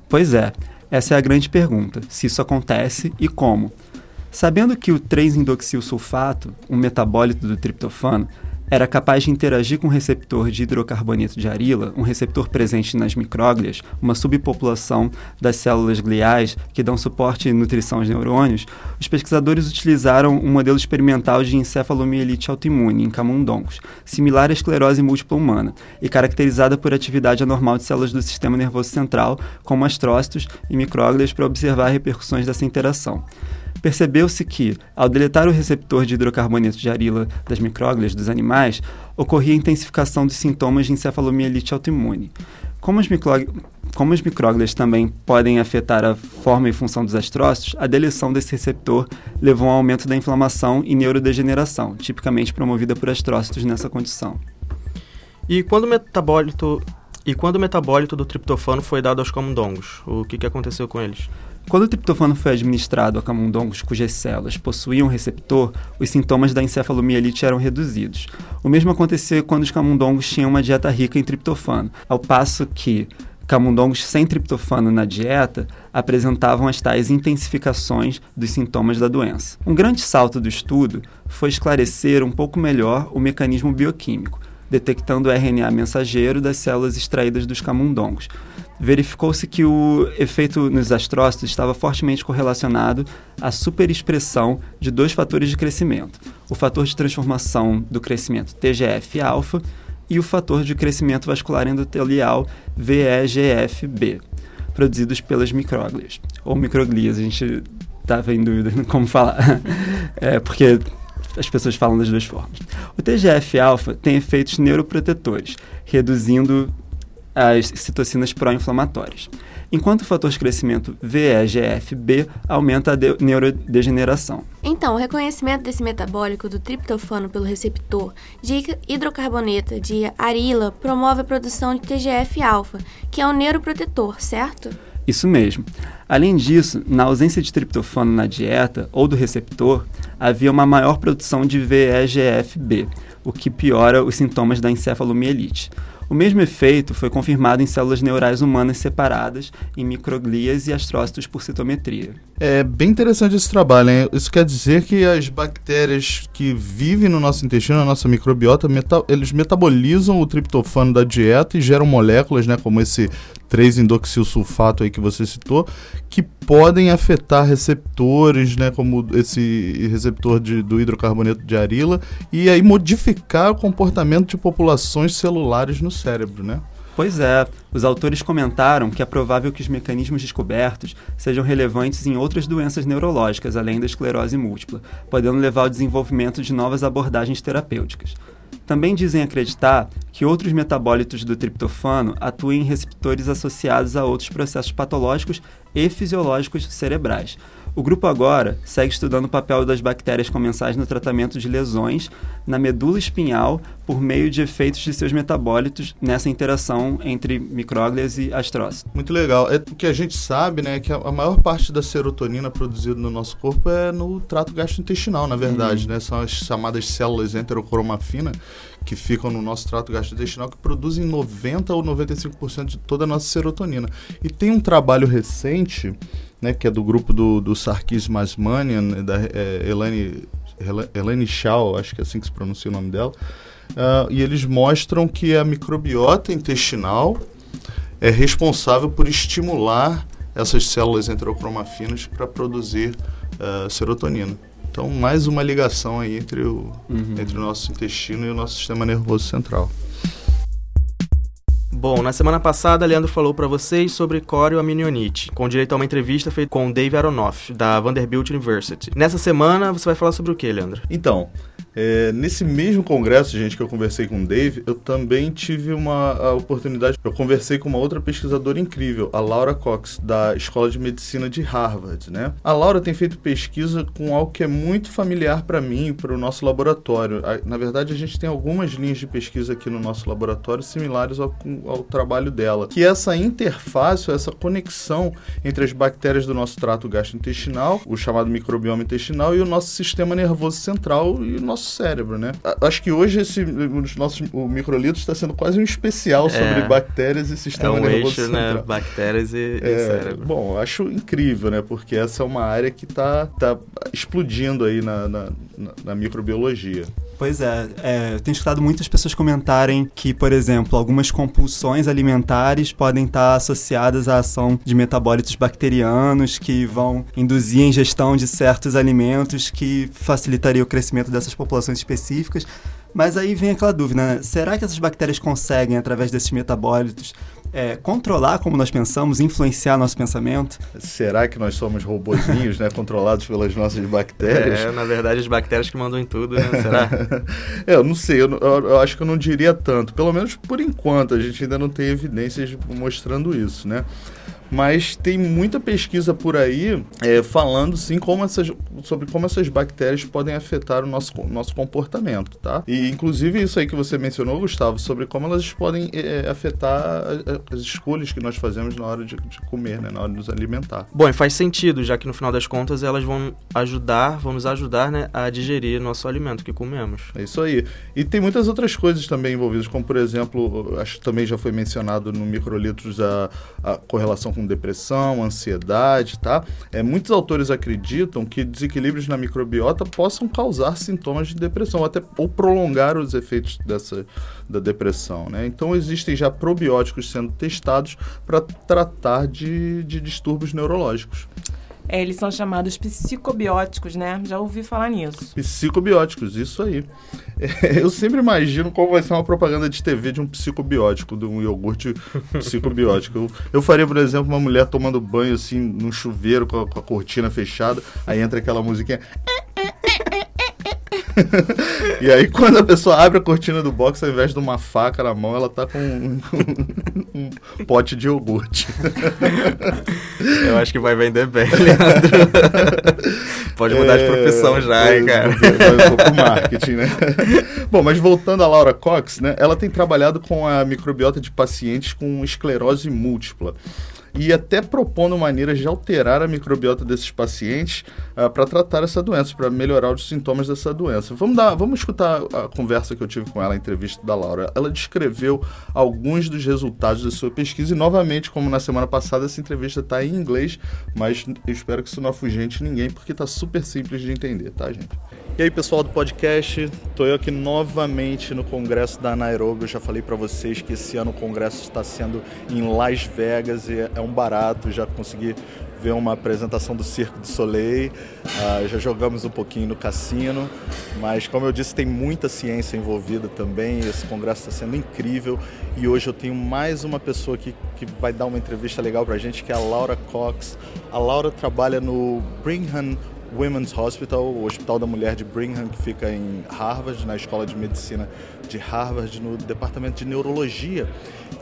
Pois é, essa é a grande pergunta: se isso acontece e como. Sabendo que o 3-indoxilsulfato, um metabólito do triptofano, era capaz de interagir com o receptor de hidrocarboneto de arila, um receptor presente nas micróglias, uma subpopulação das células gliais que dão suporte e nutrição aos neurônios, os pesquisadores utilizaram um modelo experimental de encefalomielite autoimune em camundongos, similar à esclerose múltipla humana e caracterizada por atividade anormal de células do sistema nervoso central, como astrócitos e micróglias, para observar repercussões dessa interação percebeu-se que, ao deletar o receptor de hidrocarboneto de arila das micróglias dos animais, ocorria intensificação dos sintomas de encefalomielite autoimune. Como as, como as micróglias também podem afetar a forma e função dos astrócitos, a deleção desse receptor levou a um aumento da inflamação e neurodegeneração, tipicamente promovida por astrócitos nessa condição. E quando o metabólito e quando o metabólito do triptofano foi dado aos camundongos, o que, que aconteceu com eles? Quando o triptofano foi administrado a camundongos cujas células possuíam receptor, os sintomas da encefalomielite eram reduzidos. O mesmo aconteceu quando os camundongos tinham uma dieta rica em triptofano, ao passo que camundongos sem triptofano na dieta apresentavam as tais intensificações dos sintomas da doença. Um grande salto do estudo foi esclarecer um pouco melhor o mecanismo bioquímico, detectando o RNA mensageiro das células extraídas dos camundongos, verificou-se que o efeito nos astrócitos estava fortemente correlacionado à superexpressão de dois fatores de crescimento: o fator de transformação do crescimento TGF-alfa e o fator de crescimento vascular endotelial VEGF-B, produzidos pelas micróglias, ou microglias, a gente estava em dúvida como falar, é, porque as pessoas falam das duas formas. O TGF-alfa tem efeitos neuroprotetores, reduzindo as citocinas pró-inflamatórias. Enquanto o fator de crescimento VEGF-B aumenta a de neurodegeneração. Então, o reconhecimento desse metabólico do triptofano pelo receptor de hidrocarboneto de arila promove a produção de TGF-alfa, que é um neuroprotetor, certo? Isso mesmo. Além disso, na ausência de triptofano na dieta ou do receptor, havia uma maior produção de VEGF-B, o que piora os sintomas da encefalomielite. O mesmo efeito foi confirmado em células neurais humanas separadas em microglias e astrócitos por citometria. É bem interessante esse trabalho, hein? Isso quer dizer que as bactérias que vivem no nosso intestino, na nossa microbiota, meta eles metabolizam o triptofano da dieta e geram moléculas, né, como esse 3-indoxilsulfato aí que você citou, que podem afetar receptores, né, como esse receptor de, do hidrocarboneto de arila, e aí modificar o comportamento de populações celulares no cérebro, né? Pois é, os autores comentaram que é provável que os mecanismos descobertos sejam relevantes em outras doenças neurológicas, além da esclerose múltipla, podendo levar ao desenvolvimento de novas abordagens terapêuticas. Também dizem acreditar que outros metabólitos do triptofano atuem em receptores associados a outros processos patológicos e fisiológicos cerebrais, o grupo agora segue estudando o papel das bactérias comensais no tratamento de lesões na medula espinhal por meio de efeitos de seus metabólitos nessa interação entre micróglias e astrócitos. Muito legal. É, o que a gente sabe, né, é que a maior parte da serotonina produzida no nosso corpo é no trato gastrointestinal, na verdade, hum. né? São as chamadas células enterocromafina que ficam no nosso trato gastrointestinal que produzem 90 ou 95% de toda a nossa serotonina. E tem um trabalho recente né, que é do grupo do, do Sarkis Masmanian, da é, Elaine, Elaine Shaw, acho que é assim que se pronuncia o nome dela, uh, e eles mostram que a microbiota intestinal é responsável por estimular essas células enterocromafinas para produzir uh, serotonina. Então, mais uma ligação aí entre o, uhum. entre o nosso intestino e o nosso sistema nervoso central. Bom, na semana passada, Leandro falou para vocês sobre corioamnionite, com direito a uma entrevista feita com Dave Aronoff, da Vanderbilt University. Nessa semana, você vai falar sobre o que, Leandro? Então, é, nesse mesmo congresso, gente, que eu conversei com o Dave, eu também tive uma oportunidade. Eu conversei com uma outra pesquisadora incrível, a Laura Cox, da Escola de Medicina de Harvard, né? A Laura tem feito pesquisa com algo que é muito familiar para mim para o nosso laboratório. Na verdade, a gente tem algumas linhas de pesquisa aqui no nosso laboratório similares ao, ao trabalho dela, que é essa interface, essa conexão entre as bactérias do nosso trato gastrointestinal, o chamado microbioma intestinal, e o nosso sistema nervoso central e o nosso cérebro, né? Acho que hoje esse, os nossos, o microlito está sendo quase um especial é. sobre bactérias e sistema é um nervoso eixo, né? central. né? Bactérias e, é, e cérebro. Bom, acho incrível, né? Porque essa é uma área que está tá explodindo aí na, na, na microbiologia. Pois é, é, eu tenho escutado muitas pessoas comentarem que, por exemplo, algumas compulsões alimentares podem estar associadas à ação de metabólitos bacterianos que vão induzir a ingestão de certos alimentos que facilitaria o crescimento dessas populações específicas. Mas aí vem aquela dúvida, né? será que essas bactérias conseguem, através desses metabólitos, é, controlar como nós pensamos, influenciar nosso pensamento? Será que nós somos robozinhos, né, controlados pelas nossas bactérias? É, na verdade, as bactérias que mandam em tudo, né? Será? é, eu não sei, eu, eu, eu, acho que eu não diria tanto. Pelo menos por enquanto, a gente ainda não tem evidências mostrando isso, né? Mas tem muita pesquisa por aí é, falando sim como essas, sobre como essas bactérias podem afetar o nosso, nosso comportamento, tá? E inclusive isso aí que você mencionou, Gustavo, sobre como elas podem é, afetar as escolhas que nós fazemos na hora de, de, comer, né? na hora de nos alimentar. Bom, e faz sentido, já que no final das contas elas vão ajudar, vão nos ajudar né, a digerir nosso alimento que comemos. É isso aí. E tem muitas outras coisas também envolvidas, como por exemplo, acho que também já foi mencionado no microlitros a, a correlação com com depressão, ansiedade, tá? É, muitos autores acreditam que desequilíbrios na microbiota possam causar sintomas de depressão, até ou prolongar os efeitos dessa da depressão, né? Então existem já probióticos sendo testados para tratar de, de distúrbios neurológicos. É, eles são chamados psicobióticos, né? Já ouvi falar nisso. Psicobióticos, isso aí. É, eu sempre imagino qual vai ser uma propaganda de TV de um psicobiótico, de um iogurte psicobiótico. Eu, eu faria, por exemplo, uma mulher tomando banho assim, num chuveiro com a, com a cortina fechada, aí entra aquela musiquinha. e aí, quando a pessoa abre a cortina do box, ao invés de uma faca na mão, ela tá com um, um pote de iogurte. Eu acho que vai vender bem, Leandro. Pode mudar é, de profissão já, hein, cara. Vai, vai, marketing, né? Bom, mas voltando a Laura Cox, né? Ela tem trabalhado com a microbiota de pacientes com esclerose múltipla e até propondo maneiras de alterar a microbiota desses pacientes uh, ah, para tratar essa doença, para melhorar os sintomas dessa doença. Vamos, dar, vamos escutar a conversa que eu tive com ela, a entrevista da Laura. Ela descreveu alguns dos resultados da sua pesquisa e, novamente, como na semana passada, essa entrevista está em inglês, mas eu espero que isso não afugente ninguém, porque está super simples de entender, tá, gente? E aí, pessoal do podcast, estou eu aqui novamente no congresso da Nairobi. Eu já falei para vocês que esse ano o congresso está sendo em Las Vegas e é um barato. Já consegui ver uma apresentação do Circo do Soleil. Uh, já jogamos um pouquinho no cassino, mas como eu disse, tem muita ciência envolvida também. Esse congresso está sendo incrível e hoje eu tenho mais uma pessoa aqui que vai dar uma entrevista legal para a gente, que é a Laura Cox. A Laura trabalha no Brigham Women's Hospital, o Hospital da Mulher de Brigham, que fica em Harvard, na Escola de Medicina de Harvard, no Departamento de Neurologia.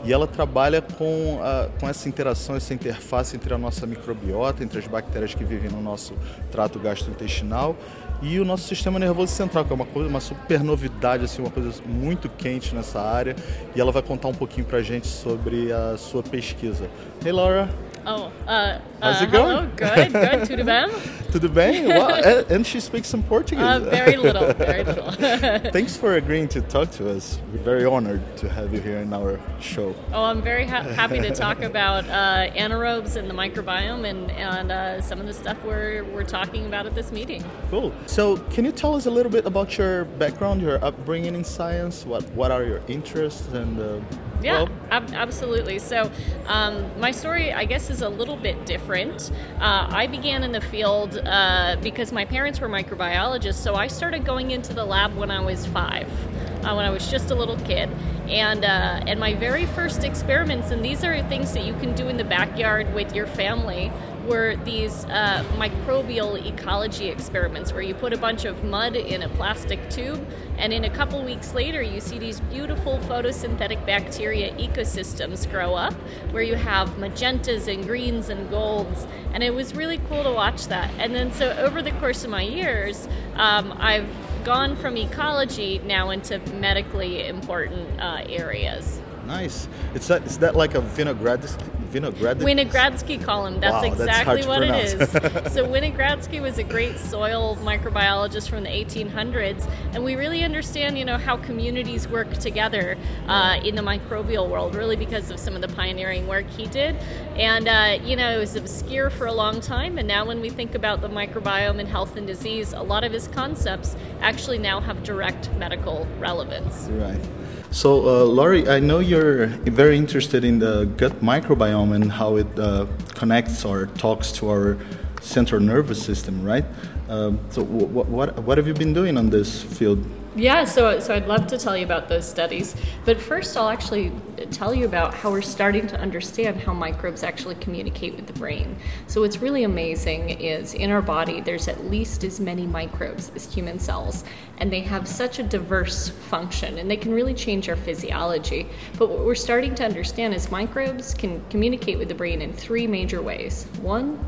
E ela trabalha com, a, com essa interação, essa interface entre a nossa microbiota, entre as bactérias que vivem no nosso trato gastrointestinal e o nosso sistema nervoso central, que é uma coisa, uma super novidade, assim, uma coisa muito quente nessa área. E ela vai contar um pouquinho pra gente sobre a sua pesquisa. Hey Laura! Oh, uh, How's uh, it going? Hello, good, good. Tudo bem? Tudo bem? Well, and she speaks some Portuguese. Uh, very little, very little. Thanks for agreeing to talk to us. We're very honored to have you here in our show. Oh, I'm very ha- happy to talk about uh, anaerobes and the microbiome and, and uh, some of the stuff we're, we're talking about at this meeting. Cool. So, can you tell us a little bit about your background, your upbringing in science? What, what are your interests and uh, yeah, well, ab- absolutely. So, um, my story, I guess, is a little bit different. Uh, I began in the field uh, because my parents were microbiologists, so I started going into the lab when I was five. uh, when I was just a little kid. And, uh, and my very first experiments, and these are things that you can do in the backyard with your family, were these uh, microbial ecology experiments where you put a bunch of mud in a plastic tube, and in a couple weeks later, you see these beautiful photosynthetic bacteria ecosystems grow up where you have magentas and greens and golds. And it was really cool to watch that. And then, so over the course of my years, um, I've gone from ecology now into medically important uh, areas. Nice. It's that. Is that like a vinaigrette? Vinaigrette. Winogradsky column. That's Wow, exactly to what it is. so Winogradsky was a great soil microbiologist from the 1800s, and we really understand, you know, how communities work together uh, in the microbial world, really because of some of the pioneering work he did. And uh, you know, it was obscure for a long time, and now when we think about the microbiome and health and disease, a lot of his concepts actually now have direct medical relevance. Right. So, uh, Laurie, I know you're very interested in the gut microbiome and how it uh, connects or talks to our central nervous system, right? Um, so, what, what, what have you been doing on this field? Yeah, so so I'd love to tell you about those studies, but first I'll actually tell you about how we're starting to understand how microbes actually communicate with the brain. So what's really amazing is in our body there's at least as many microbes as human cells, and they have such a diverse function, and they can really change our physiology. But what we're starting to understand is microbes can communicate with the brain in three major ways. One,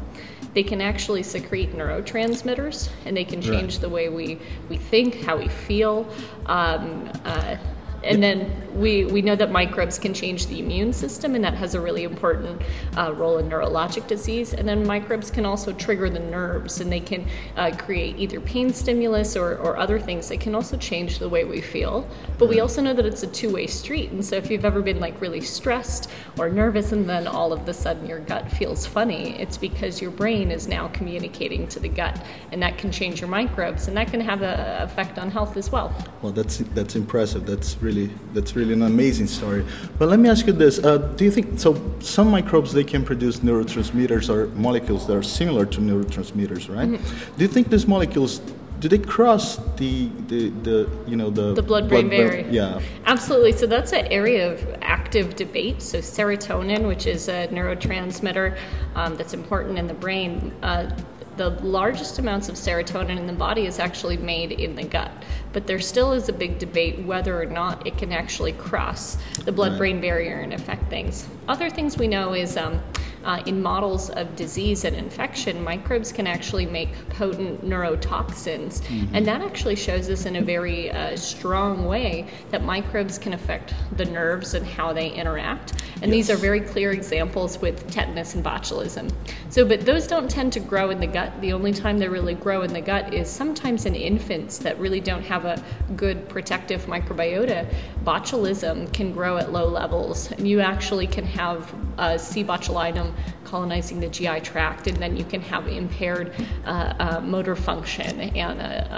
they can actually secrete neurotransmitters and they can change the way we, we think, how we feel. Um, uh, and then we, we know that microbes can change the immune system, and that has a really important uh, role in neurologic disease. And then microbes can also trigger the nerves, and they can uh, create either pain stimulus or, or other things. They can also change the way we feel. But we also know that it's a two way street. And so if you've ever been like really stressed or nervous, and then all of a sudden your gut feels funny, it's because your brain is now communicating to the gut, and that can change your microbes, and that can have an effect on health as well. Well, that's that's impressive. That's really that's really an amazing story. But let me ask you this: uh, Do you think so? Some microbes they can produce neurotransmitters or molecules that are similar to neurotransmitters, right? Mm-hmm. Do you think these molecules do they cross the the, the you know the The blood-brain barrier. Yeah. Absolutely. So that's an area of active debate. So serotonin, which is a neurotransmitter um, that's important in the brain, uh, the largest amounts of serotonin in the body is actually made in the gut. But there still is a big debate whether or not it can actually cross the blood-brain barrier and affect things. Other things we know is. Um, uh, in models of disease and infection, microbes can actually make potent neurotoxins. And that actually shows us in a very uh, strong way that microbes can affect the nerves and how they interact. And these are very clear examples with tetanus and botulism. So, but those don't tend to grow in the gut. The only time they really grow in the gut is sometimes in infants that really don't have a good protective microbiota. Botulism can grow at low levels, and you actually can have uh, C. botulinum colonizing the GI tract, and then you can have impaired uh, uh, motor function and a,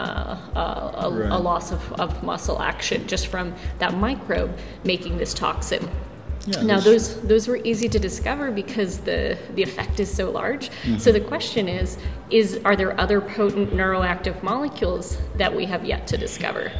a, a, a, Right. a loss of, of muscle action just from that microbe making this toxin. Yeah, now those those were easy to discover because the the effect is so large. So the question is is are there other potent neuroactive molecules that we have yet to discover?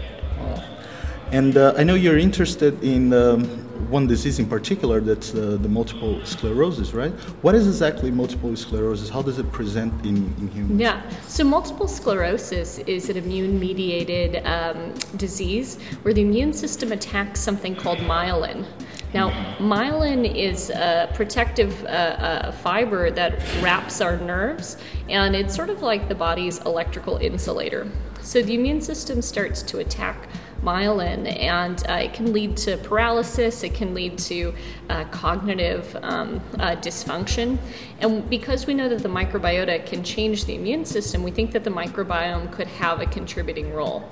And uh, I know you're interested in um, one disease in particular, that's uh, the multiple sclerosis, right? What is exactly multiple sclerosis? How does it present in, in humans? Yeah. So multiple sclerosis is an immune-mediated um, disease where the immune system attacks something called myelin. Now, myelin is a protective uh, uh, fiber that wraps our nerves, and it's sort of like the body's electrical insulator. So the immune system starts to attack myelin, and uh, it can lead to paralysis, it can lead to uh, cognitive um, uh, dysfunction. And because we know that the microbiota can change the immune system, we think that the microbiome could have a contributing role.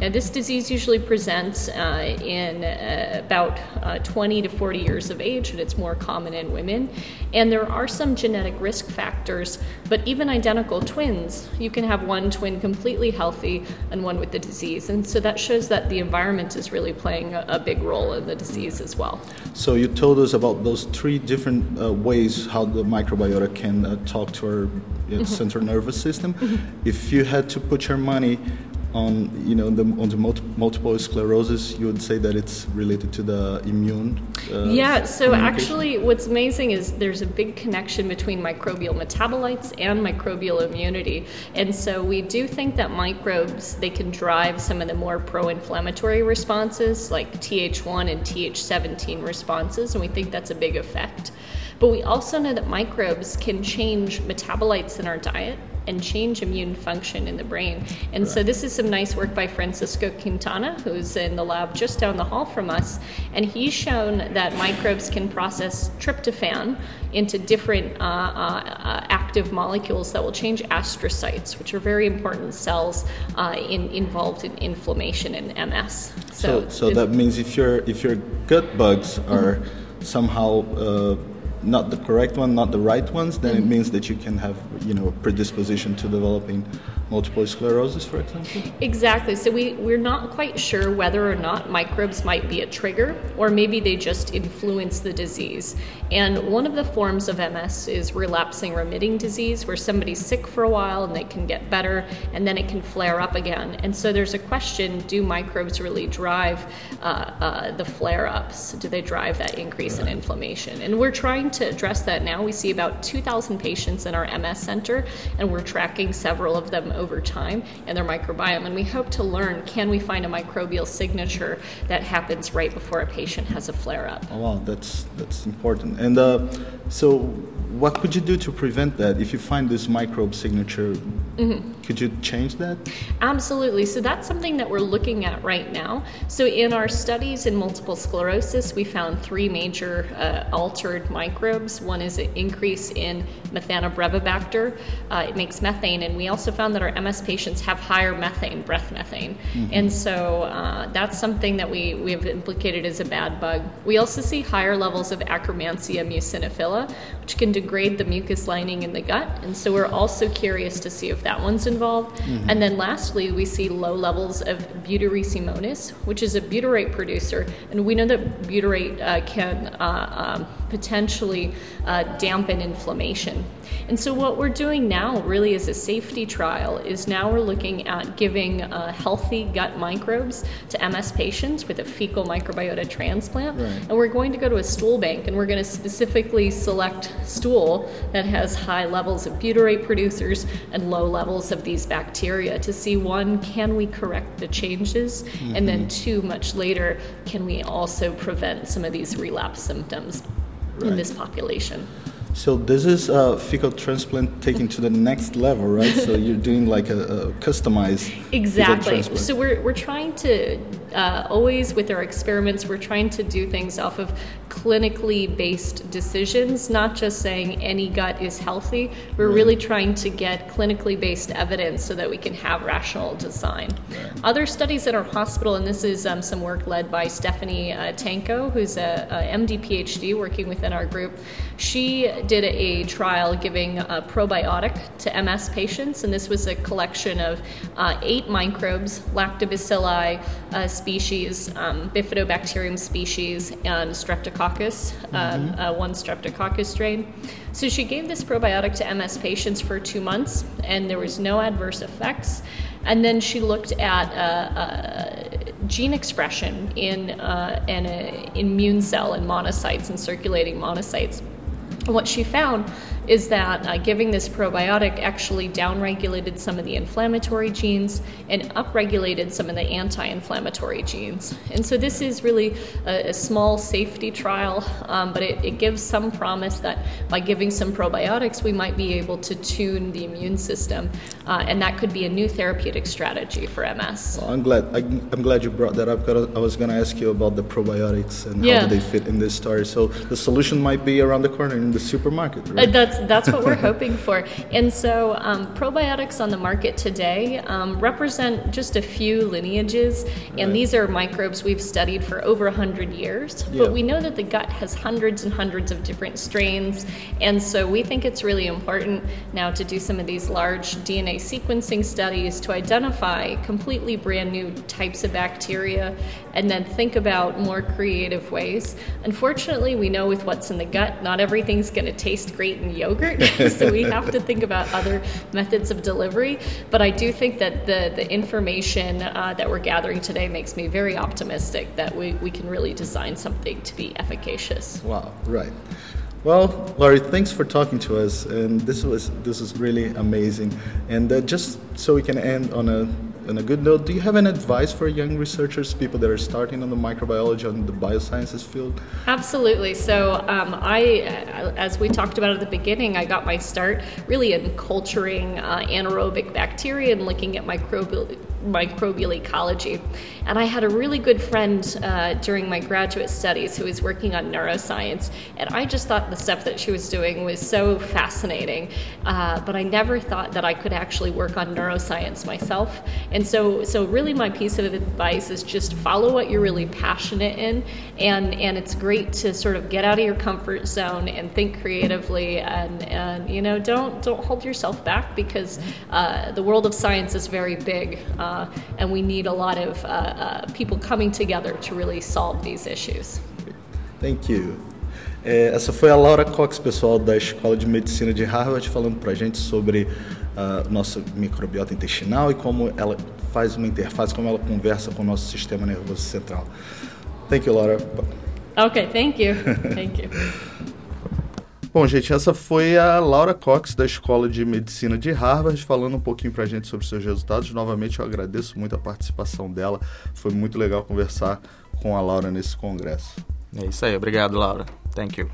Now, this disease usually presents uh, in uh, about uh, 20 to 40 years of age, and it's more common in women. And there are some genetic risk factors, but even identical twins, you can have one twin completely healthy and one with the disease. And so that shows that the environment is really playing a, a big role in the disease as well. So you told us about those three different uh, ways how the microbiota can uh, talk to our uh, central nervous system. If you had to put your money on you know the, on the multi- multiple sclerosis, you would say that it's related to the immune. Uh, yeah, so actually, what's amazing is there's a big connection between microbial metabolites and microbial immunity. And so we do think that microbes they can drive some of the more pro-inflammatory responses like Th1 and Th17 responses, and we think that's a big effect. But we also know that microbes can change metabolites in our diet and change immune function in the brain. And so this is some nice work by Francisco Quintana, who's in the lab just down the hall from us, and he's shown that microbes can process tryptophan into different uh, uh, uh, active molecules that will change astrocytes, which are very important cells uh, in, involved in inflammation in MS. So, so it- that means if your if your gut bugs are Mm-hmm. somehow uh, not the correct one, not the right ones, then Mm-hmm. it means that you can have you know predisposition to developing multiple sclerosis, for example. Exactly. So we, we're not quite sure whether or not microbes might be a trigger, or maybe they just influence the disease. And one of the forms of MS is relapsing remitting disease, where somebody's sick for a while and they can get better, and then it can flare up again. And so there's a question do microbes really drive uh, uh, the flare ups? Do they drive that increase in inflammation? And we're trying to address that now. We see about 2,000 patients in our MS center, and we're tracking several of them over time and their microbiome. And we hope to learn can we find a microbial signature that happens right before a patient has a flare up? Oh wow, that's that's important. And uh, so, what could you do to prevent that? If you find this microbe signature, Mm-hmm. could you change that? Absolutely. So that's something that we're looking at right now. So in our studies in multiple sclerosis, we found three major uh, altered microbes. One is an increase in Methanobrevibacter. Uh, it makes methane, and we also found that our MS patients have higher methane, breath methane. And so uh, that's something that we, we have implicated as a bad bug. We also see higher levels of Akkermansia muciniphila, which can degrade the mucus lining in the gut. And so we're also curious to see if that one's involved. And then lastly, we see low levels of butyricimonis, which is a butyrate producer. And we know that butyrate uh, can uh, um, potentially uh, dampen inflammation. And so, what we're doing now, really, is a safety trial, is now we're looking at giving uh, healthy gut microbes to MS patients with a fecal microbiota transplant. Right. And we're going to go to a stool bank and we're going to specifically select stool that has high levels of butyrate producers and low levels of these bacteria to see one, can we correct the changes? And then two, much later, can we also prevent some of these relapse symptoms in this population? So this is a fecal transplant taken to the next level, right? so you're doing like a, a customized fecal Exactly. So we're, we're trying to uh, always with our experiments, we're trying to do things off of clinically based decisions, not just saying any gut is healthy. We're really trying to get clinically based evidence so that we can have rational design. Other studies at our hospital, and this is um, some work led by Stephanie uh, Tanko, who's a, a MD PhD working within our group. She did a trial giving a probiotic to MS patients, and this was a collection of uh, eight microbes, lactobacilli uh, species, um, bifidobacterium species, and streptococcus, um, uh, one streptococcus strain. So she gave this probiotic to MS patients for two months, and there was no adverse effects. And then she looked at uh, uh, gene expression in uh, an uh, immune cell and monocytes and circulating monocytes. What she found is that uh, giving this probiotic actually downregulated some of the inflammatory genes and upregulated some of the anti inflammatory genes. And so this is really a, a small safety trial, um, but it, it gives some promise that by giving some probiotics, we might be able to tune the immune system. Uh, and that could be a new therapeutic strategy for MS. Well, I'm glad. I, I'm glad you brought that up. Because I was going to ask you about the probiotics and Yeah. how do they fit in this story. So the solution might be around the corner in the supermarket, Uh, right? That's that's what we're hoping for. And so, um, probiotics on the market today um, represent just a few lineages, and these are microbes we've studied for over hundred years. Yeah. But we know that the gut has hundreds and hundreds of different strains, and so we think it's really important now to do some of these large DNA sequencing studies to identify completely brand new types of bacteria, and then think about more creative ways. Unfortunately, we know with what's in the gut, not everything's going to taste great in yogurt so we have to think about other methods of delivery. But I do think that the, the information uh, that we're gathering today makes me very optimistic that we, we can really design something to be efficacious. Wow, right. Well, Laurie, thanks for talking to us, and this was this is really amazing. And uh, just so we can end on a on a good note, do you have any advice for young researchers, people that are starting on the microbiology on the biosciences field? Absolutely. So um, I, as we talked about at the beginning, I got my start really in culturing uh, anaerobic bacteria and looking at microbial microbial ecology. And I had a really good friend uh, during my graduate studies who was working on neuroscience, and I just thought the stuff that she was doing was so fascinating. Uh, but I never thought that I could actually work on neuroscience myself. And so, so really, my piece of advice is just follow what you're really passionate in, and and it's great to sort of get out of your comfort zone and think creatively, and and you know don't don't hold yourself back because uh, the world of science is very big. Uh, uh, and we need a lot of uh, uh, people coming together to really solve these issues. Thank you. É, essa foi a Laura Cox, pessoal da Escola de Medicina de Harvard, falando para a gente sobre uh, nossa microbiota intestinal e como ela faz uma interface, como ela conversa com o nosso sistema nervoso central. Thank you, Laura. Okay, thank you. Thank you. Bom, gente, essa foi a Laura Cox, da Escola de Medicina de Harvard, falando um pouquinho pra gente sobre seus resultados. Novamente, eu agradeço muito a participação dela. Foi muito legal conversar com a Laura nesse congresso. É isso aí, obrigado, Laura. Thank you.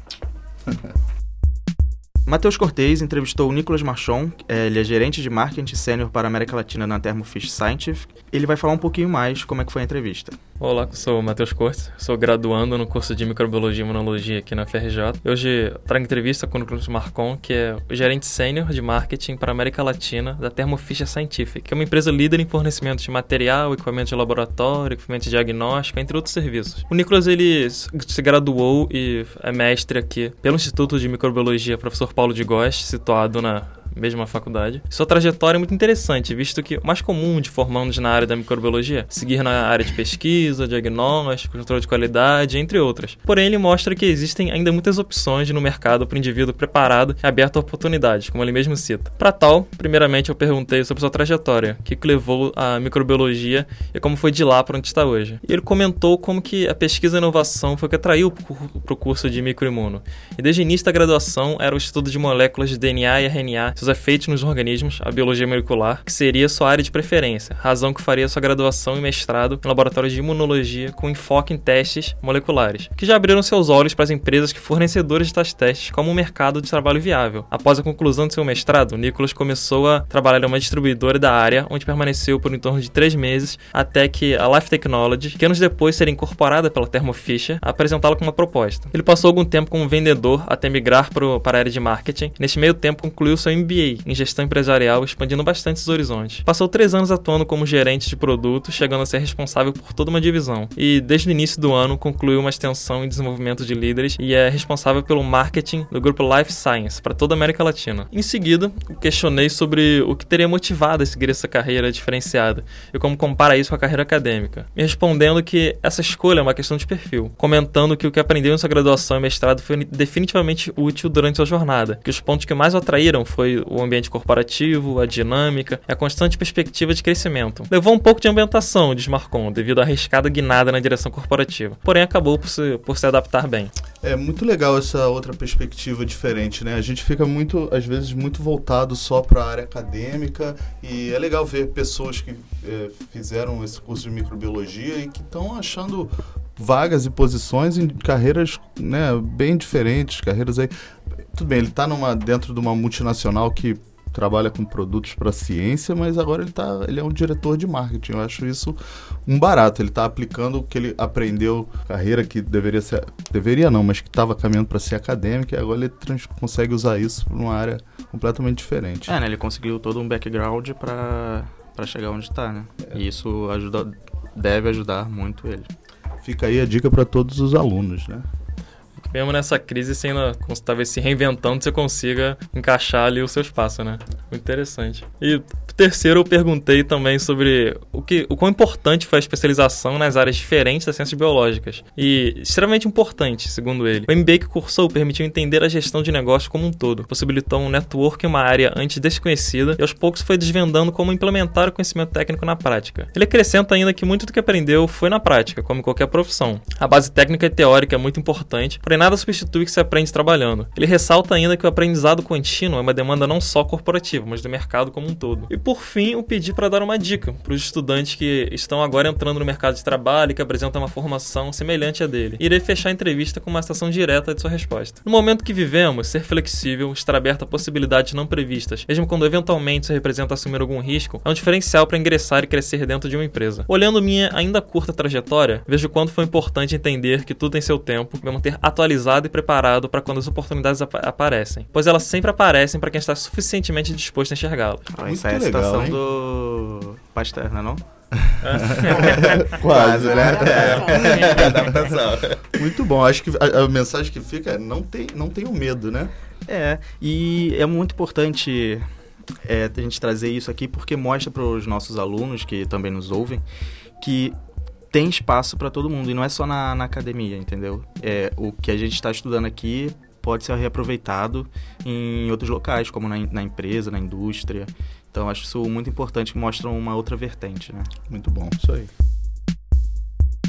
Matheus Cortez entrevistou o Nicolas Marchon, é, ele é gerente de marketing sênior para a América Latina na Thermo Fisher Scientific. Ele vai falar um pouquinho mais como é que foi a entrevista. Olá, sou o Matheus Cortes, sou graduando no curso de Microbiologia e Imunologia aqui na FRJ. Hoje trago entrevista com o Nicolas Marcon, que é o gerente sênior de marketing para a América Latina da Thermo Scientific, que é uma empresa líder em fornecimento de material, equipamento de laboratório, equipamento de diagnóstico, entre outros serviços. O Nicolas ele se graduou e é mestre aqui pelo Instituto de Microbiologia Professor Paulo de Góes, situado na mesma faculdade. Sua trajetória é muito interessante, visto que o mais comum de formandos na área da microbiologia seguir na área de pesquisa, diagnóstico, controle de qualidade, entre outras. Porém, ele mostra que existem ainda muitas opções no mercado para o indivíduo preparado e aberto a oportunidades, como ele mesmo cita. Para tal, primeiramente eu perguntei sobre sua trajetória, o que levou à microbiologia e como foi de lá para onde está hoje. E ele comentou como que a pesquisa e inovação foi o que atraiu para o curso de microimuno. E desde o início da graduação era o estudo de moléculas de DNA e RNA efeitos nos organismos, a biologia molecular, que seria sua área de preferência, razão que faria sua graduação e mestrado em laboratórios de imunologia com enfoque em testes moleculares, que já abriram seus olhos para as empresas que fornecedoras de tais testes como um mercado de trabalho viável. Após a conclusão de seu mestrado, Nicholas começou a trabalhar em uma distribuidora da área, onde permaneceu por em torno de três meses, até que a Life Technology, que anos depois seria incorporada pela Thermo Fisher, apresentá-la com uma proposta. Ele passou algum tempo como vendedor até migrar para a área de marketing. Neste meio tempo, concluiu seu MBA MBA em gestão empresarial, expandindo bastante os horizontes. Passou três anos atuando como gerente de produto, chegando a ser responsável por toda uma divisão. E desde o início do ano concluiu uma extensão em desenvolvimento de líderes e é responsável pelo marketing do grupo Life Science para toda a América Latina. Em seguida, questionei sobre o que teria motivado a seguir essa carreira diferenciada e como compara isso com a carreira acadêmica, me respondendo que essa escolha é uma questão de perfil, comentando que o que aprendeu em sua graduação e mestrado foi definitivamente útil durante sua jornada, que os pontos que mais o atraíram foi o ambiente corporativo, a dinâmica e a constante perspectiva de crescimento. Levou um pouco de ambientação, diz Marcon, devido à arriscada guinada na direção corporativa. Porém, acabou por se, por se adaptar bem. É muito legal essa outra perspectiva diferente, né? A gente fica muito, às vezes, muito voltado só para a área acadêmica e é legal ver pessoas que é, fizeram esse curso de microbiologia e que estão achando vagas e posições em carreiras né, bem diferentes, carreiras aí tudo bem, ele está numa, dentro de uma multinacional que trabalha com produtos para ciência, mas agora ele, tá, ele é um diretor de marketing. Eu acho isso um barato. Ele está aplicando o que ele aprendeu, carreira que deveria ser. Deveria não, mas que estava caminhando para ser acadêmica, e agora ele trans, consegue usar isso para uma área completamente diferente. É, né? Ele conseguiu todo um background para chegar onde está, né? É. E isso ajuda, deve ajudar muito ele. Fica aí a dica para todos os alunos, né? Mesmo nessa crise, sendo, talvez se reinventando, você consiga encaixar ali o seu espaço, né? Muito interessante. E terceiro, eu perguntei também sobre o, que, o quão importante foi a especialização nas áreas diferentes das ciências biológicas. E extremamente importante, segundo ele. O MBA que cursou permitiu entender a gestão de negócio como um todo, possibilitou um network em uma área antes desconhecida e aos poucos foi desvendando como implementar o conhecimento técnico na prática. Ele acrescenta ainda que muito do que aprendeu foi na prática, como em qualquer profissão. A base técnica e teórica é muito importante, porém nada substitui o que se aprende trabalhando. Ele ressalta ainda que o aprendizado contínuo é uma demanda não só corporativa, mas do mercado como um todo. E por fim, eu pedi para dar uma dica para os estudantes que estão agora entrando no mercado de trabalho e que apresentam uma formação semelhante à dele. Irei fechar a entrevista com uma citação direta de sua resposta. No momento que vivemos, ser flexível, estar aberto a possibilidades não previstas, mesmo quando eventualmente se representa assumir algum risco, é um diferencial para ingressar e crescer dentro de uma empresa. Olhando minha ainda curta trajetória, vejo quanto foi importante entender que tudo tem seu tempo e manter atualizado e preparado para quando as oportunidades ap aparecem, pois elas sempre aparecem para quem está suficientemente disposto a enxergá-las. Ah, Isso é legal, citação hein? do Pasteur, não é não? Quase, né? É, adaptação. Muito bom. Acho que a, a mensagem que fica é não, tem, não tenham medo, né? É, e é muito importante é, a gente trazer isso aqui porque mostra para os nossos alunos que também nos ouvem que tem espaço para todo mundo e não é só na, na academia, entendeu? É, o que a gente está estudando aqui pode ser reaproveitado em outros locais, como na, na empresa, na indústria. Então, acho isso muito importante, que mostra uma outra vertente, né? Muito bom, isso aí.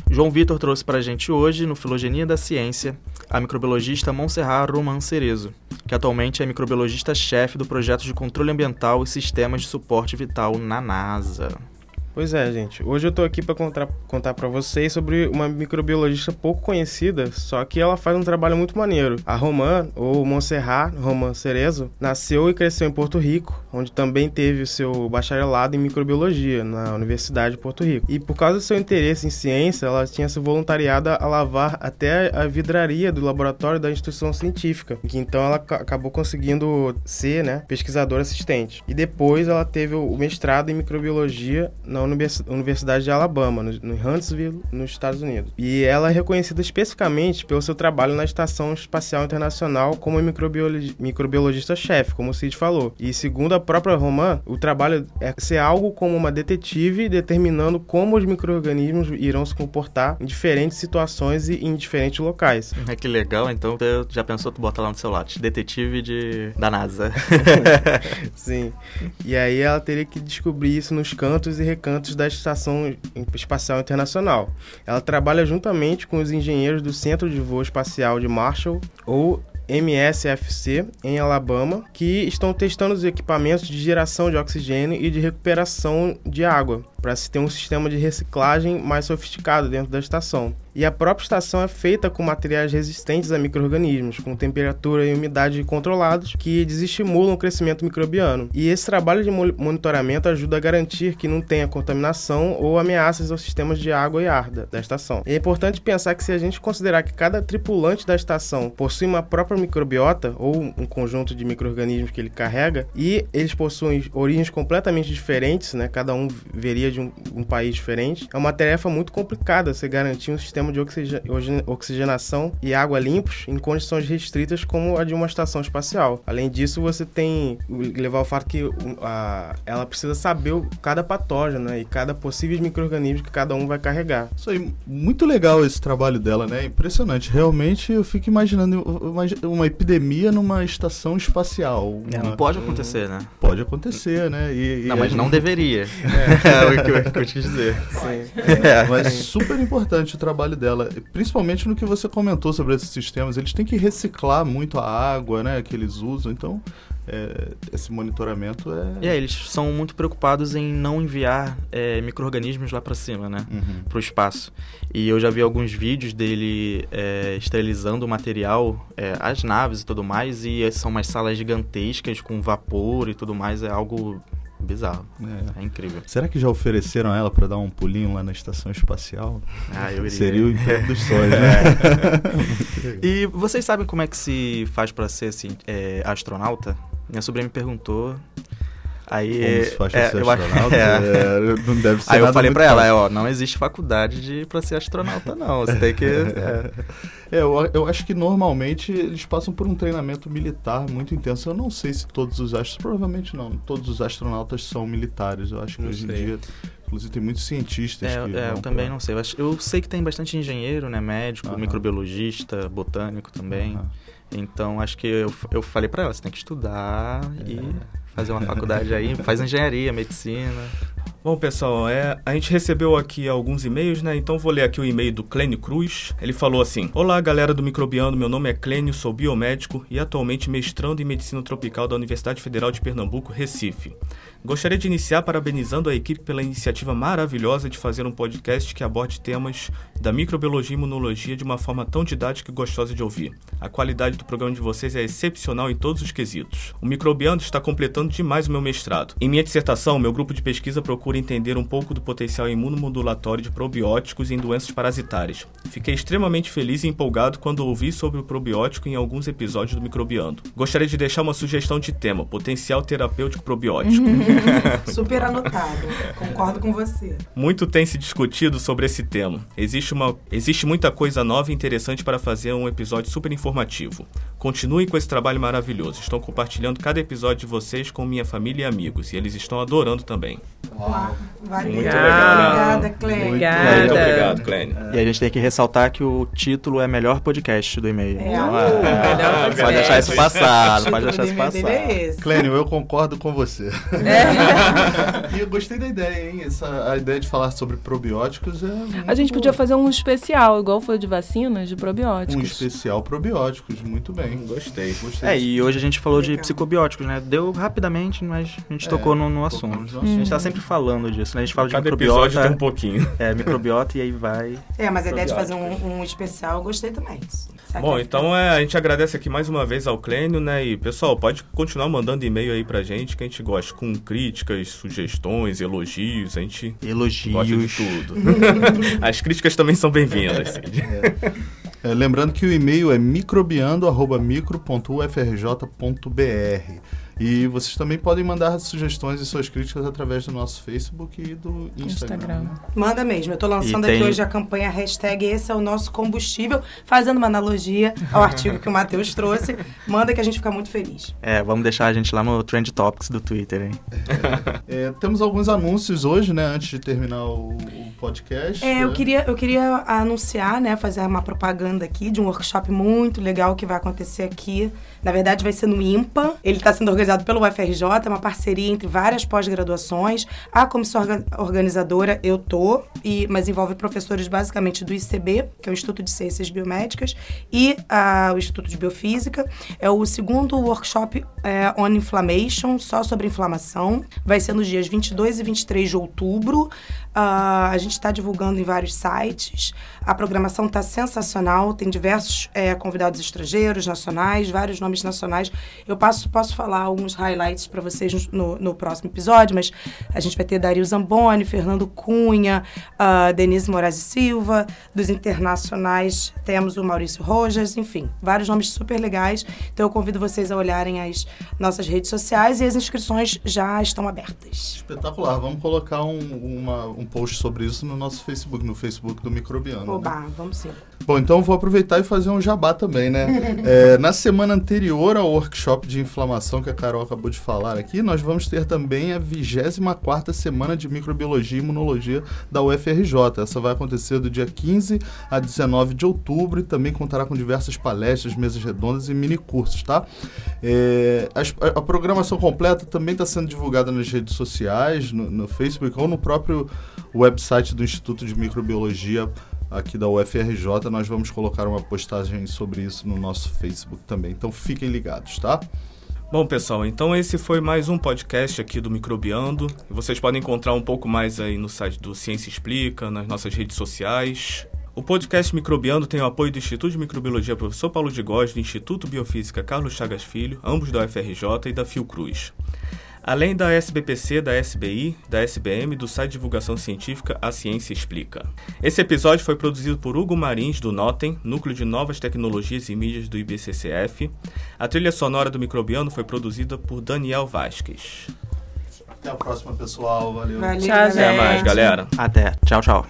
João Vitor trouxe para a gente hoje, no Filogenia da Ciência, a microbiologista Montserrat Roman Cerezo, que atualmente é microbiologista-chefe do projeto de controle ambiental e sistemas de suporte vital na NASA. Pois é, gente. Hoje eu tô aqui para contar, contar para vocês sobre uma microbiologista pouco conhecida, só que ela faz um trabalho muito maneiro. A Roman, ou Montserrat Roman Cerezo, nasceu e cresceu em Porto Rico, onde também teve o seu bacharelado em microbiologia na Universidade de Porto Rico. E por causa do seu interesse em ciência, ela tinha se voluntariado a lavar até a vidraria do laboratório da instituição científica, que então ela ca- acabou conseguindo ser, né, pesquisadora assistente. E depois ela teve o mestrado em microbiologia na Universidade de Alabama, no, Huntsville, nos Estados Unidos. E ela é reconhecida especificamente pelo seu trabalho na Estação Espacial Internacional como microbiologi- microbiologista-chefe, como o Cid falou. E segundo a própria Roman, o trabalho é ser algo como uma detetive determinando como os micro-organismos irão se comportar em diferentes situações e em diferentes locais. É que legal, então você já pensou tu bota lá no celular, detetive de da NASA. Sim. E aí ela teria que descobrir isso nos cantos e recantos da Estação Espacial Internacional. Ela trabalha juntamente com os engenheiros do Centro de Voo Espacial de Marshall, ou MSFC, em Alabama, que estão testando os equipamentos de geração de oxigênio e de recuperação de água, para se ter um sistema de reciclagem mais sofisticado dentro da estação. E a própria estação é feita com materiais resistentes a micro-organismos, com temperatura e umidade controlados, que desestimulam o crescimento microbiano. E esse trabalho de mo- monitoramento ajuda a garantir que não tenha contaminação ou ameaças aos sistemas de água e ar da estação. E é importante pensar que se a gente considerar que cada tripulante da estação possui uma própria microbiota, ou um conjunto de micro-organismos que ele carrega, e eles possuem origens completamente diferentes, né? cada um veria de um, um país diferente, é uma tarefa muito complicada se garantir um sistema de oxige- oxi- oxigenação e água limpos em condições restritas como a de uma estação espacial. Além disso, você tem o- levar o fato que a- ela precisa saber cada patógeno né, e cada possíveis micro-organismos que cada um vai carregar. Isso aí, muito legal esse trabalho dela, né? Impressionante. Realmente eu fico imaginando uma, uma epidemia numa estação espacial. É, Uma- não pode acontecer, né? Pode acontecer, né? E, e Não, mas gente- não deveria. É, que eu, que eu quis dizer. É, mas super importante o trabalho dela, principalmente no que você comentou sobre esses sistemas. Eles têm que reciclar muito a água, né, que eles usam. Então, é, esse monitoramento é. É, eles são muito preocupados em não enviar é, micro-organismos lá pra cima, né? Uhum. Pro espaço. E eu já vi alguns vídeos dele é, esterilizando o material, é, as naves e tudo mais, e são umas salas gigantescas com vapor e tudo mais, é algo bizarro. É. É incrível. Será que já ofereceram a ela para dar um pulinho lá na estação espacial? Ah, eu iria. Seria o emprego dos sonhos, né? E vocês sabem como é que se faz pra ser assim, é, astronauta? Minha sobrinha me perguntou. Aí, é, ser eu acho- astronauta, é. é, não deve ser Aí eu falei pra ela, é, ó, não existe faculdade de, pra ser astronauta, não. Você tem que. é. É, eu, eu acho que normalmente eles passam por um treinamento militar muito intenso. Eu não sei se todos os astronautas, provavelmente não, todos os astronautas são militares. Eu acho que Não hoje em sei. dia, inclusive, tem muitos cientistas É, que é, eu também pra- não sei. Eu, sei que tem bastante engenheiro, né? Médico, Aham. microbiologista, botânico também. Aham. Então acho que eu, eu falei pra ela, você tem que estudar e É. fazer uma faculdade aí, faz engenharia, medicina. Bom, pessoal, é, a gente recebeu aqui alguns e-mails, né? Então vou ler aqui o e-mail do Clênio Cruz. Ele falou assim: Olá, galera do Microbiano, meu nome é Clênio, sou biomédico e atualmente mestrando em Medicina Tropical da Universidade Federal de Pernambuco, Recife. Gostaria de iniciar parabenizando a equipe pela iniciativa maravilhosa de fazer um podcast que aborde temas da microbiologia e imunologia de uma forma tão didática e gostosa de ouvir. A qualidade do programa de vocês é excepcional em todos os quesitos. O Microbiano está completando demais o meu mestrado. Em minha dissertação, meu grupo de pesquisa procura entender um pouco do potencial imunomodulatório de probióticos em doenças parasitárias. Fiquei extremamente feliz e empolgado quando ouvi sobre o probiótico em alguns episódios do Microbiano. Gostaria de deixar uma sugestão de tema: potencial terapêutico probiótico. Super anotado. Concordo com você. Muito tem se discutido sobre esse tema. Existe, uma, existe muita coisa nova e interessante para fazer um episódio super informativo. Continuem com esse trabalho maravilhoso. Estou compartilhando cada episódio de vocês com minha família e amigos, e eles estão adorando também. Uau, valeu. Muito legal. Obrigada, Clê. Obrigada. Muito obrigado, Clênio. E a gente tem que ressaltar que o título é melhor podcast do e-mail. É. Então, melhor não podcast. pode deixar isso passar, não pode O deixar isso passar. é esse. Clênio, eu concordo com você. e eu gostei da ideia, hein? Essa, a ideia de falar sobre probióticos é. muito A gente boa. podia fazer um especial, igual foi de vacinas, de um probióticos. especial probióticos. Muito bem. Gostei. Gostei. É, e hoje a gente falou de psicobióticos, né? Deu rapidamente, mas a gente É, tocou no, no tocamos assunto. no A gente tá sempre falando disso, né? A gente fala de Cada microbiota, episódio tem um pouquinho. é, microbiota e aí vai. É, mas a ideia de fazer um, um especial eu gostei também. Sabe Bom, que- então é, a gente agradece aqui mais uma vez ao Clênio, né? E pessoal, pode continuar mandando e-mail aí pra gente, que a gente gosta, com críticas, sugestões, elogios, a gente gosta de Elogios. tudo. As críticas também são bem-vindas. Cid. É, lembrando que o e-mail é microbiando.micro.ufrj.br. E vocês também podem mandar sugestões e suas críticas através do nosso Facebook e do Instagram. Instagram. Manda mesmo. Eu tô lançando tem- aqui hoje a campanha hashtag Esse é o nosso combustível, fazendo uma analogia ao artigo que o Matheus trouxe. Manda que a gente fica muito feliz. É, vamos deixar a gente lá no Trend Topics do Twitter, hein? É, temos alguns anúncios hoje, né? Antes de terminar o, o podcast. É, eu né? queria, eu queria anunciar, né, fazer uma propaganda aqui de um workshop muito legal que vai acontecer aqui. Na verdade, vai ser no IMPA. Ele está sendo organizado pelo UFRJ, é uma parceria entre várias pós-graduações. A comissão orga- organizadora eu tô, e, mas envolve professores basicamente do ICB, que é o Instituto de Ciências Biomédicas, e ah, o Instituto de Biofísica. É o segundo workshop é, on inflammation, só sobre inflamação. Vai ser nos dias 22 e 23 de outubro. Ah, a gente está divulgando em vários sites. A programação está sensacional. Tem diversos é, convidados estrangeiros, nacionais, vários nomes nacionais. Eu passo, posso falar alguns highlights para vocês no, no próximo episódio, mas a gente vai ter Dario Zamboni, Fernando Cunha, ah, Denise Moraes Silva. Dos internacionais temos o Maurício Rojas, enfim, vários nomes super legais. Então eu convido vocês a olharem as nossas redes sociais e as inscrições já estão abertas. Espetacular. Vamos colocar um, uma- um post sobre isso no nosso Facebook, no Facebook do Microbiano. né? Oba, vamos sim. Bom, então eu vou aproveitar e fazer um jabá também, né? É, na semana anterior ao workshop de inflamação que a Carol acabou de falar aqui, nós vamos ter também a 24ª Semana de Microbiologia e Imunologia da UFRJ. Essa vai acontecer do dia 15 a 19 de outubro e também contará com diversas palestras, mesas redondas e mini cursos, tá? É, a, a programação completa também está sendo divulgada nas redes sociais, no, no Facebook ou no próprio website do Instituto de Microbiologia aqui da UFRJ. Nós vamos colocar uma postagem sobre isso no nosso Facebook também. Então fiquem ligados, tá? Bom, pessoal, então esse foi mais um podcast aqui do Microbiando. Vocês podem encontrar um pouco mais aí no site do Ciência Explica, nas nossas redes sociais. O podcast Microbiando tem o apoio do Instituto de Microbiologia Professor Paulo de Góes, do Instituto Biofísica Carlos Chagas Filho, ambos da UFRJ e da Fiocruz. Além da SBPC, da SBI, da SBM e do site de divulgação científica A Ciência Explica. Esse episódio foi produzido por Hugo Marins, do Notem, Núcleo de Novas Tecnologias e Mídias do IBCCF. A trilha sonora do Microbiano foi produzida por Daniel Vasquez. Até a próxima, pessoal. Valeu. Valeu, Tchau. Até mais, galera. Até. Tchau, tchau.